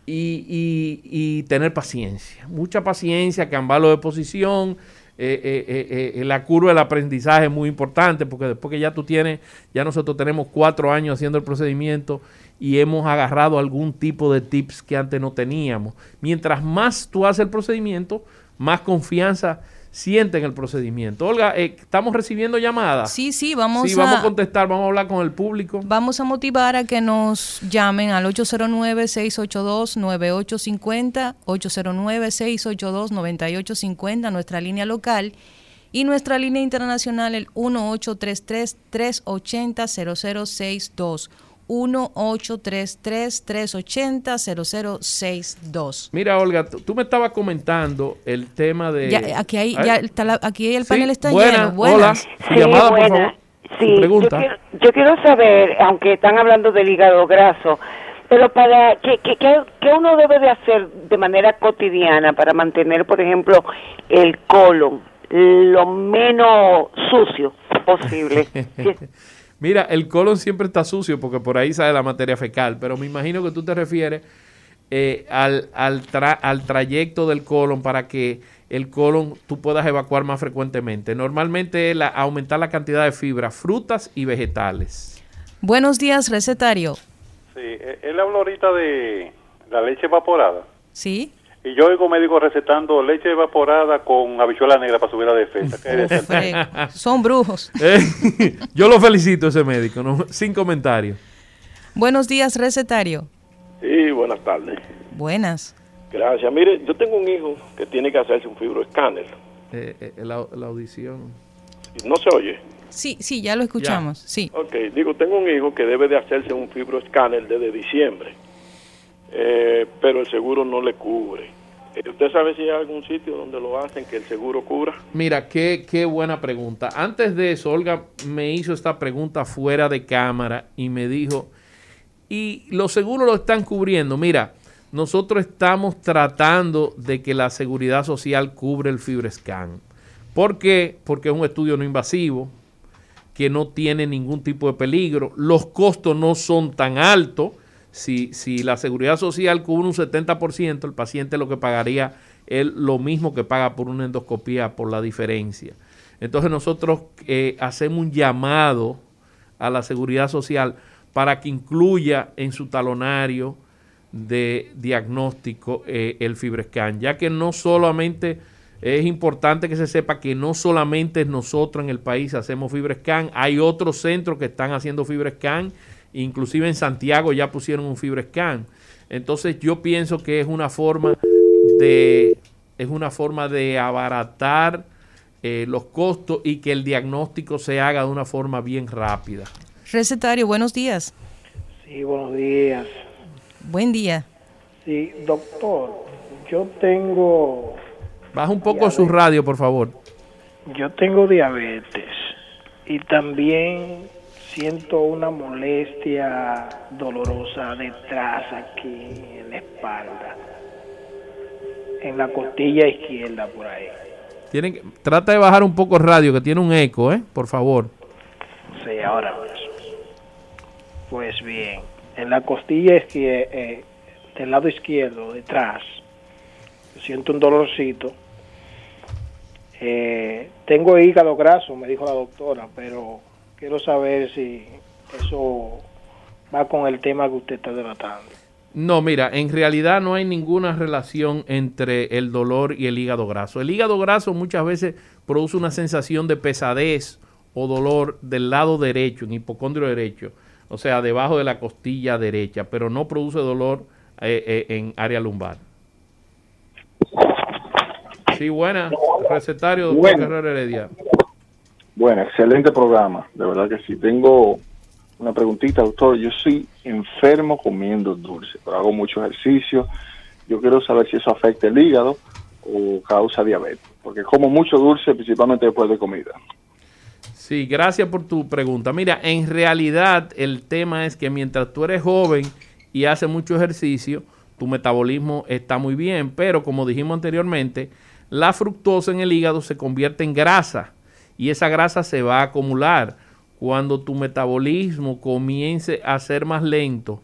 y, tener paciencia, mucha paciencia, cambiarlo de posición. Eh, eh, eh, la curva del aprendizaje es muy importante porque después que ya tú tienes, ya nosotros tenemos cuatro años haciendo el procedimiento y hemos agarrado algún tipo de tips que antes no teníamos. Mientras más tú haces el procedimiento, más confianza sienten el procedimiento. Olga, eh, estamos recibiendo llamadas. Sí, sí, vamos, sí, vamos a, contestar, vamos a hablar con el público. Vamos a motivar a que nos llamen al 809-682-9850, 809-682-9850, nuestra línea local, y nuestra línea internacional el 1833-380-0062. 1-833-380-0062. Mira, Olga, tú me estabas comentando el tema de... aquí, hay, ya aquí el panel está lleno. Hola, sí, llamada, por favor. Sí, pregunta. Yo, quiero, saber, aunque están hablando del hígado graso, pero para ¿qué, qué, qué, uno debe de hacer de manera cotidiana para mantener, por ejemplo, el colon lo menos sucio posible? [laughs] Mira, el colon siempre está sucio porque por ahí sale la materia fecal, pero me imagino que tú te refieres eh, al, al, al trayecto del colon para que el colon tú puedas evacuar más frecuentemente. Normalmente es aumentar la cantidad de fibra, frutas y vegetales. Buenos días, recetario. Sí, eh, él habló ahorita de la leche evaporada. Sí. Y yo oigo médicos recetando leche evaporada con habichuela negra para subir la defensa. Son brujos. [laughs] Eh, yo lo felicito ese médico, sin comentarios. Buenos días, recetario. Sí, buenas tardes. Buenas. Gracias. Mire, yo tengo un hijo que tiene que hacerse un fibroescáner. Eh, eh, la, audición. ¿No se oye? Sí, sí, ya lo escuchamos. Sí. Ok, digo, tengo un hijo que debe de hacerse un fibroescáner desde diciembre. Eh, pero el seguro no le cubre. Eh, ¿Usted sabe si hay algún sitio donde lo hacen que el seguro cubra? Mira, qué, qué buena pregunta. Antes de eso, Olga me hizo esta pregunta fuera de cámara y me dijo, ¿y los seguros lo están cubriendo? Mira, nosotros estamos tratando de que la seguridad social cubre el FibreScan. ¿Por qué? Porque es un estudio no invasivo. que no tiene ningún tipo de peligro. Los costos no son tan altos. Si, si la seguridad social cubre un 70%, el paciente lo que pagaría es lo mismo que paga por una endoscopía por la diferencia. Entonces nosotros eh, hacemos un llamado a la seguridad social para que incluya en su talonario de diagnóstico eh, el FibreScan, ya que no solamente es importante que se sepa que no solamente nosotros en el país hacemos FibreScan, hay otros centros que están haciendo FibreScan, inclusive en Santiago ya pusieron un FibreScan. Entonces yo pienso que es una forma de es una forma de abaratar eh, los costos y que el diagnóstico se haga de una forma bien rápida. Recetario, buenos días. Sí, buenos días. Buen día. Sí, doctor, yo tengo... Baja un poco su radio, por favor. Yo tengo diabetes y también siento una molestia dolorosa detrás aquí en la espalda, en la costilla izquierda por ahí trata de bajar un poco el radio, que tiene un eco, ¿eh? Por favor. Sí, ahora Pues bien, en la costilla eh, del lado izquierdo, detrás, siento un dolorcito. Eh, tengo hígado graso, me dijo la doctora, pero quiero saber si eso va con el tema que usted está tratando. No, mira, en realidad no hay ninguna relación entre el dolor y el hígado graso. El hígado graso muchas veces produce una sensación de pesadez o dolor del lado derecho, en hipocondrio derecho, o sea, debajo de la costilla derecha, pero no produce dolor eh, eh, en área lumbar. Sí, buena. Recetario, doctor bueno. Heredia. Bueno, excelente programa, de verdad que sí. Tengo una preguntita, doctor. Yo soy enfermo comiendo dulce, pero hago mucho ejercicio. Yo quiero saber si eso afecta el hígado o causa diabetes, porque como mucho dulce principalmente después de comida. Sí, gracias por tu pregunta. Mira, en realidad el tema es que mientras tú eres joven y haces mucho ejercicio, tu metabolismo está muy bien, pero como dijimos anteriormente, la fructosa en el hígado se convierte en grasa y esa grasa se va a acumular cuando tu metabolismo comience a ser más lento,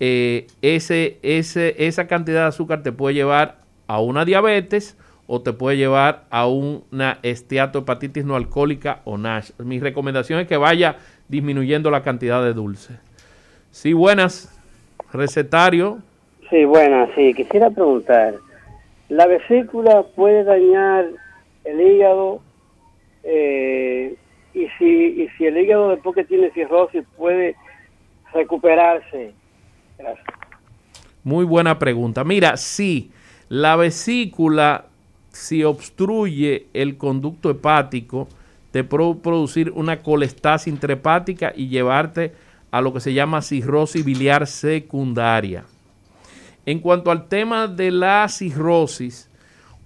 eh, ese, ese, esa cantidad de azúcar te puede llevar a una diabetes o te puede llevar a una esteatohepatitis no alcohólica o NASH. Mi recomendación es que vaya disminuyendo la cantidad de dulce. Sí, buenas. Recetario. Sí, buenas. Sí, quisiera preguntar, ¿la vesícula puede dañar el hígado eh, y si, y si el hígado después que tiene cirrosis puede recuperarse. Gracias. Muy buena pregunta. Mira, sí, la vesícula, si obstruye el conducto hepático, te puede producir una colestasis intrahepática y llevarte a lo que se llama cirrosis biliar secundaria. En cuanto al tema de la cirrosis,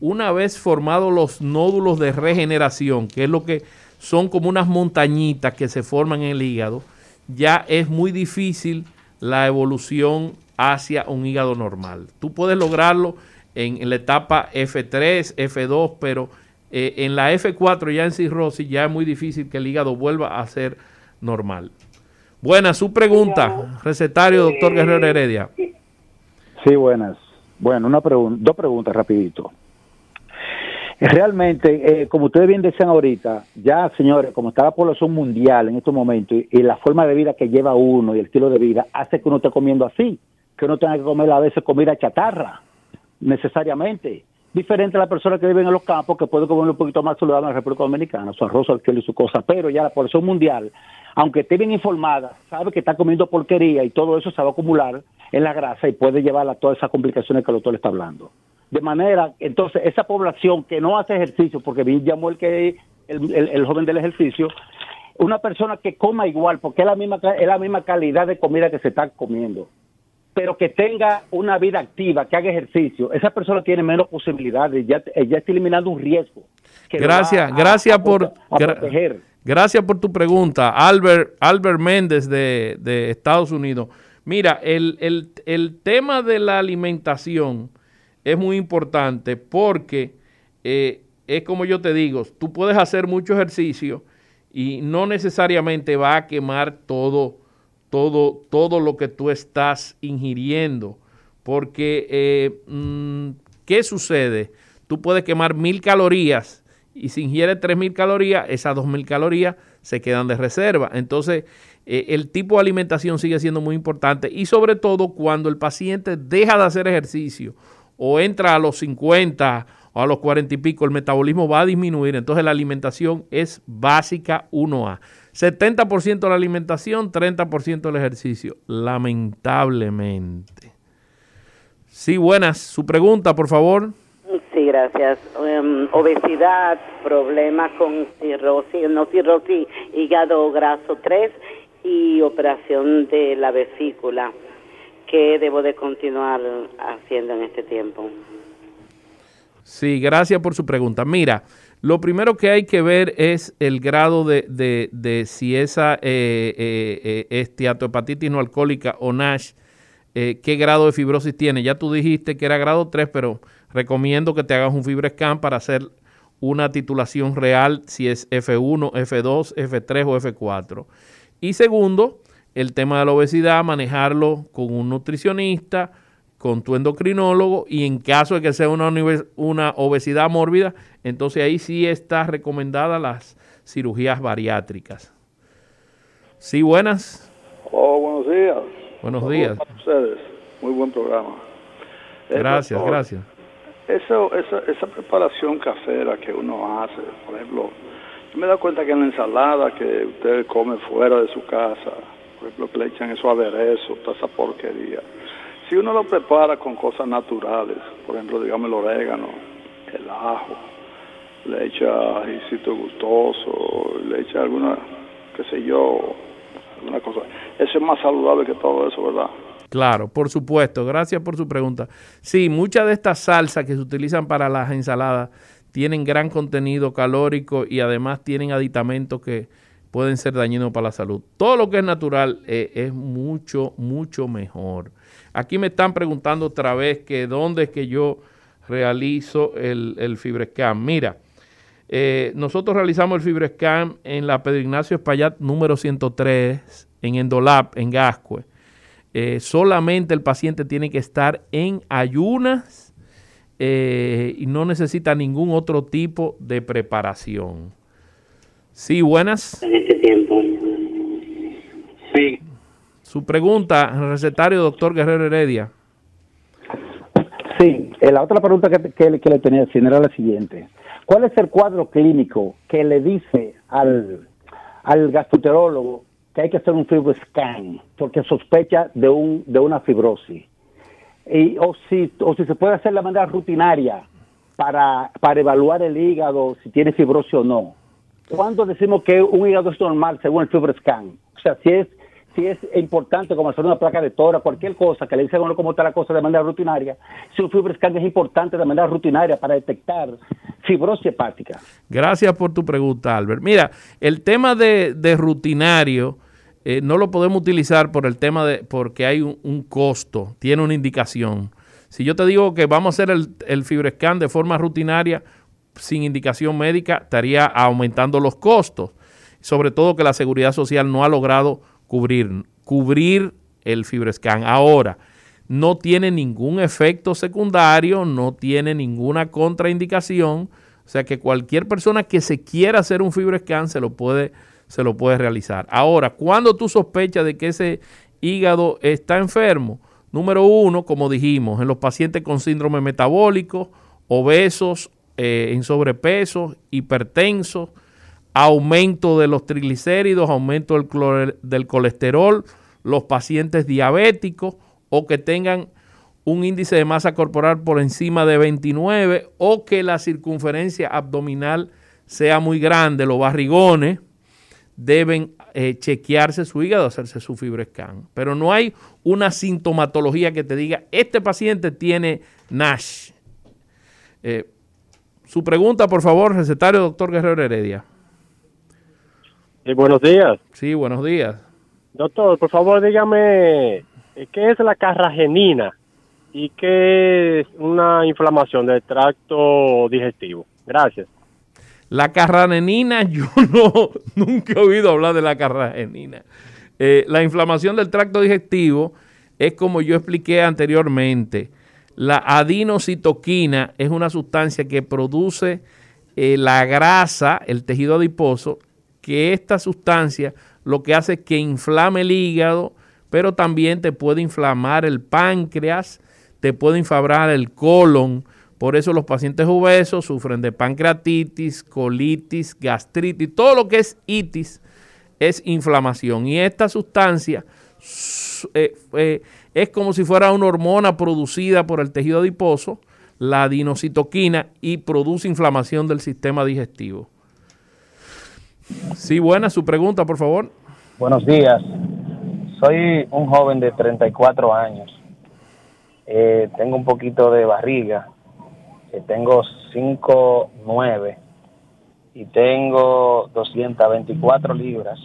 una vez formados los nódulos de regeneración, que es lo que son como unas montañitas que se forman en el hígado, ya es muy difícil la evolución hacia un hígado normal. Tú puedes lograrlo en, la etapa F3, F2, pero eh, en la F4 ya en cirrosis ya es muy difícil que el hígado vuelva a ser normal. Buena, su pregunta, recetario doctor Guerrero Heredia. Sí, buenas. Bueno, una pregunta, dos preguntas rapidito. Realmente, eh, como ustedes bien decían ahorita, ya señores, como está la población mundial en estos momentos y, la forma de vida que lleva uno y el estilo de vida hace que uno esté comiendo así, que uno tenga que comer a veces comida chatarra, necesariamente. Diferente a la persona que vive en los campos, que puede comer un poquito más saludable en la República Dominicana, su arroz, alquiler y su cosa, pero ya la población mundial, aunque esté bien informada, sabe que está comiendo porquería y todo eso se va a acumular en la grasa y puede llevar a todas esas complicaciones que el doctor está hablando. De manera, entonces, esa población que no hace ejercicio, porque bien llamó el, que, el, joven del ejercicio, una persona que coma igual, porque es la, misma, es la misma calidad de comida que se está comiendo, pero que tenga una vida activa, que haga ejercicio, esa persona tiene menos posibilidades, ya, ya está eliminando un riesgo. gracias, gracias por... Gracias por tu pregunta, Albert, Albert Méndez de, de Estados Unidos. Mira, el, el, el tema de la alimentación es muy importante porque eh, es como yo te digo, tú puedes hacer mucho ejercicio y no necesariamente va a quemar todo, todo, todo lo que tú estás ingiriendo. Porque, eh, mm, ¿qué sucede? Tú puedes quemar mil calorías y si ingieres tres mil calorías, esas dos mil calorías se quedan de reserva. Entonces, eh, el tipo de alimentación sigue siendo muy importante y sobre todo cuando el paciente deja de hacer ejercicio o entra a los 50 o a los 40 y pico, el metabolismo va a disminuir. Entonces la alimentación es básica 1A. 70% de la alimentación, 30% del ejercicio. Lamentablemente. Sí, buenas. Su pregunta, por favor. Sí, gracias. Em, obesidad, problemas con cirrosis, no cirrosis, hígado graso 3 y operación de la vesícula. ¿Qué debo de continuar haciendo en este tiempo? Sí, gracias por su pregunta. Mira, lo primero que hay que ver es el grado de, de, si esa eh, eh, eh, esteatohepatitis no alcohólica o NASH, eh, qué grado de fibrosis tiene. Ya tú dijiste que era grado 3, pero recomiendo que te hagas un FibroScan para hacer una titulación real si es F1, F2, F3 o F4. Y segundo, el tema de la obesidad, manejarlo con un nutricionista, con tu endocrinólogo y en caso de que sea una, una obesidad mórbida, entonces ahí sí está recomendada las cirugías bariátricas. Sí, buenas. Oh, buenos días. Buenos días. ustedes. Muy buen programa. Eh, gracias, gracias. Eso, esa, esa preparación casera que uno hace, por ejemplo, yo me he dado cuenta que en la ensalada que usted come fuera de su casa, por ejemplo, que le echan eso aderezo, toda esa porquería. Si uno lo prepara con cosas naturales, por ejemplo, digamos el orégano, el ajo, le echa ajicito gustoso, le echa alguna, qué sé yo, alguna cosa. Eso es más saludable que todo eso, ¿verdad? Claro, por supuesto. Gracias por su pregunta. Sí, muchas de estas salsas que se utilizan para las ensaladas tienen gran contenido calórico y además tienen aditamentos que pueden ser dañinos para la salud. Todo lo que es natural eh, es mucho, mucho mejor. Aquí me están preguntando otra vez que dónde es que yo realizo el, el FibreScan. Mira, eh, nosotros realizamos el FibreScan en la Pedro Ignacio Espaillat número 103 en Endolab, en Gascue. Eh, solamente el paciente tiene que estar en ayunas y no necesita ningún otro tipo de preparación. Sí, buenas. En este tiempo. Sí. Su pregunta, recetario doctor Guerrero Heredia. Sí, eh, la otra pregunta que, que, le tenía era la siguiente. ¿Cuál es el cuadro clínico que le dice al, al gastroenterólogo que hay que hacer un fibroscan porque sospecha de un de una fibrosis y o si o si se puede hacer de manera rutinaria para para evaluar el hígado si tiene fibrosis o no cuando decimos que un hígado es normal según el fibroscan o sea si es si es importante como hacer una placa de tora, cualquier cosa que le dice a uno cómo está la cosa de manera rutinaria, si un fibroscan es importante de manera rutinaria para detectar fibrosis hepática. Gracias por tu pregunta, Albert. Mira, el tema de, de rutinario eh, no lo podemos utilizar por el tema de, porque hay un, costo, tiene una indicación. Si yo te digo que vamos a hacer el, el FibroScan de forma rutinaria, sin indicación médica, estaría aumentando los costos. Sobre todo que la seguridad social no ha logrado cubrir, cubrir el FibroScan. Ahora, no tiene ningún efecto secundario, no tiene ninguna contraindicación. O sea que cualquier persona que se quiera hacer un FibroScan se lo puede se lo puede realizar. Ahora, cuando tú sospechas de que ese hígado está enfermo, número uno, como dijimos, en los pacientes con síndrome metabólico, obesos, eh, en sobrepeso, hipertensos, aumento de los triglicéridos, aumento del, colesterol, los pacientes diabéticos o que tengan un índice de masa corporal por encima de 29 o que la circunferencia abdominal sea muy grande, los barrigones, deben eh, chequearse su hígado, hacerse su FibroScan. Pero no hay una sintomatología que te diga, este paciente tiene NASH. Eh, su pregunta, por favor, recetario doctor Guerrero Heredia. Sí, buenos días. Sí, buenos días. Doctor, por favor, dígame, eh, ¿qué es la carragenina y qué es una inflamación del tracto digestivo? Gracias. La carranenina, [laughs] yo no, nunca he oído hablar de la carranenina. Eh, la inflamación del tracto digestivo es como yo expliqué anteriormente. La adenocitoquina es una sustancia que produce eh, la grasa, el tejido adiposo, que esta sustancia lo que hace es que inflame el hígado, pero también te puede inflamar el páncreas, te puede inflamar el colon. Por eso los pacientes obesos sufren de pancreatitis, colitis, gastritis, todo lo que es itis es inflamación. Y esta sustancia eh, eh, es como si fuera una hormona producida por el tejido adiposo, la adenocitoquina, y produce inflamación del sistema digestivo. Sí, buena su pregunta, por favor. Buenos días. Soy un joven de 34 años. Eh, tengo un poquito de barriga. Eh, tengo 5'9 y tengo 224 libras.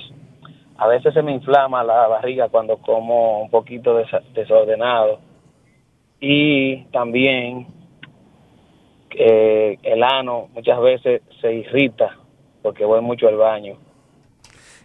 A veces se me inflama la barriga cuando como un poquito desordenado. Y también eh, el ano muchas veces se irrita porque voy mucho al baño.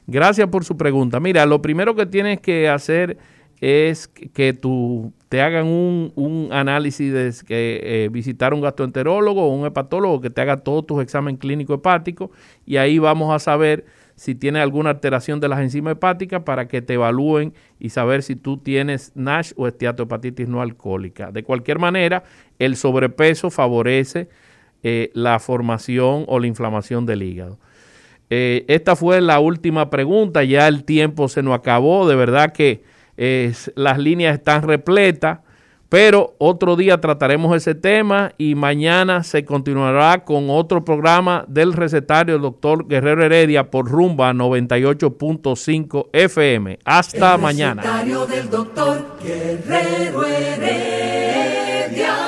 Gracias por su pregunta. Mira, lo primero que tienes que hacer es que tú te hagan un, análisis de que, eh, visitar un gastroenterólogo o un hepatólogo que te haga todos tus exámenes clínicos hepáticos y ahí vamos a saber si tiene alguna alteración de las enzimas hepáticas para que te evalúen y saber si tú tienes NASH o esteatohepatitis no alcohólica. De cualquier manera, el sobrepeso favorece eh, la formación o la inflamación del hígado. Eh, esta fue la última pregunta, ya el tiempo se nos acabó, de verdad que las líneas están repletas, pero otro día trataremos ese tema y mañana se continuará con otro programa del recetario del doctor Guerrero Heredia por Rumba 98.5 FM. Hasta el mañana. Recetario del doctor Guerrero Heredia.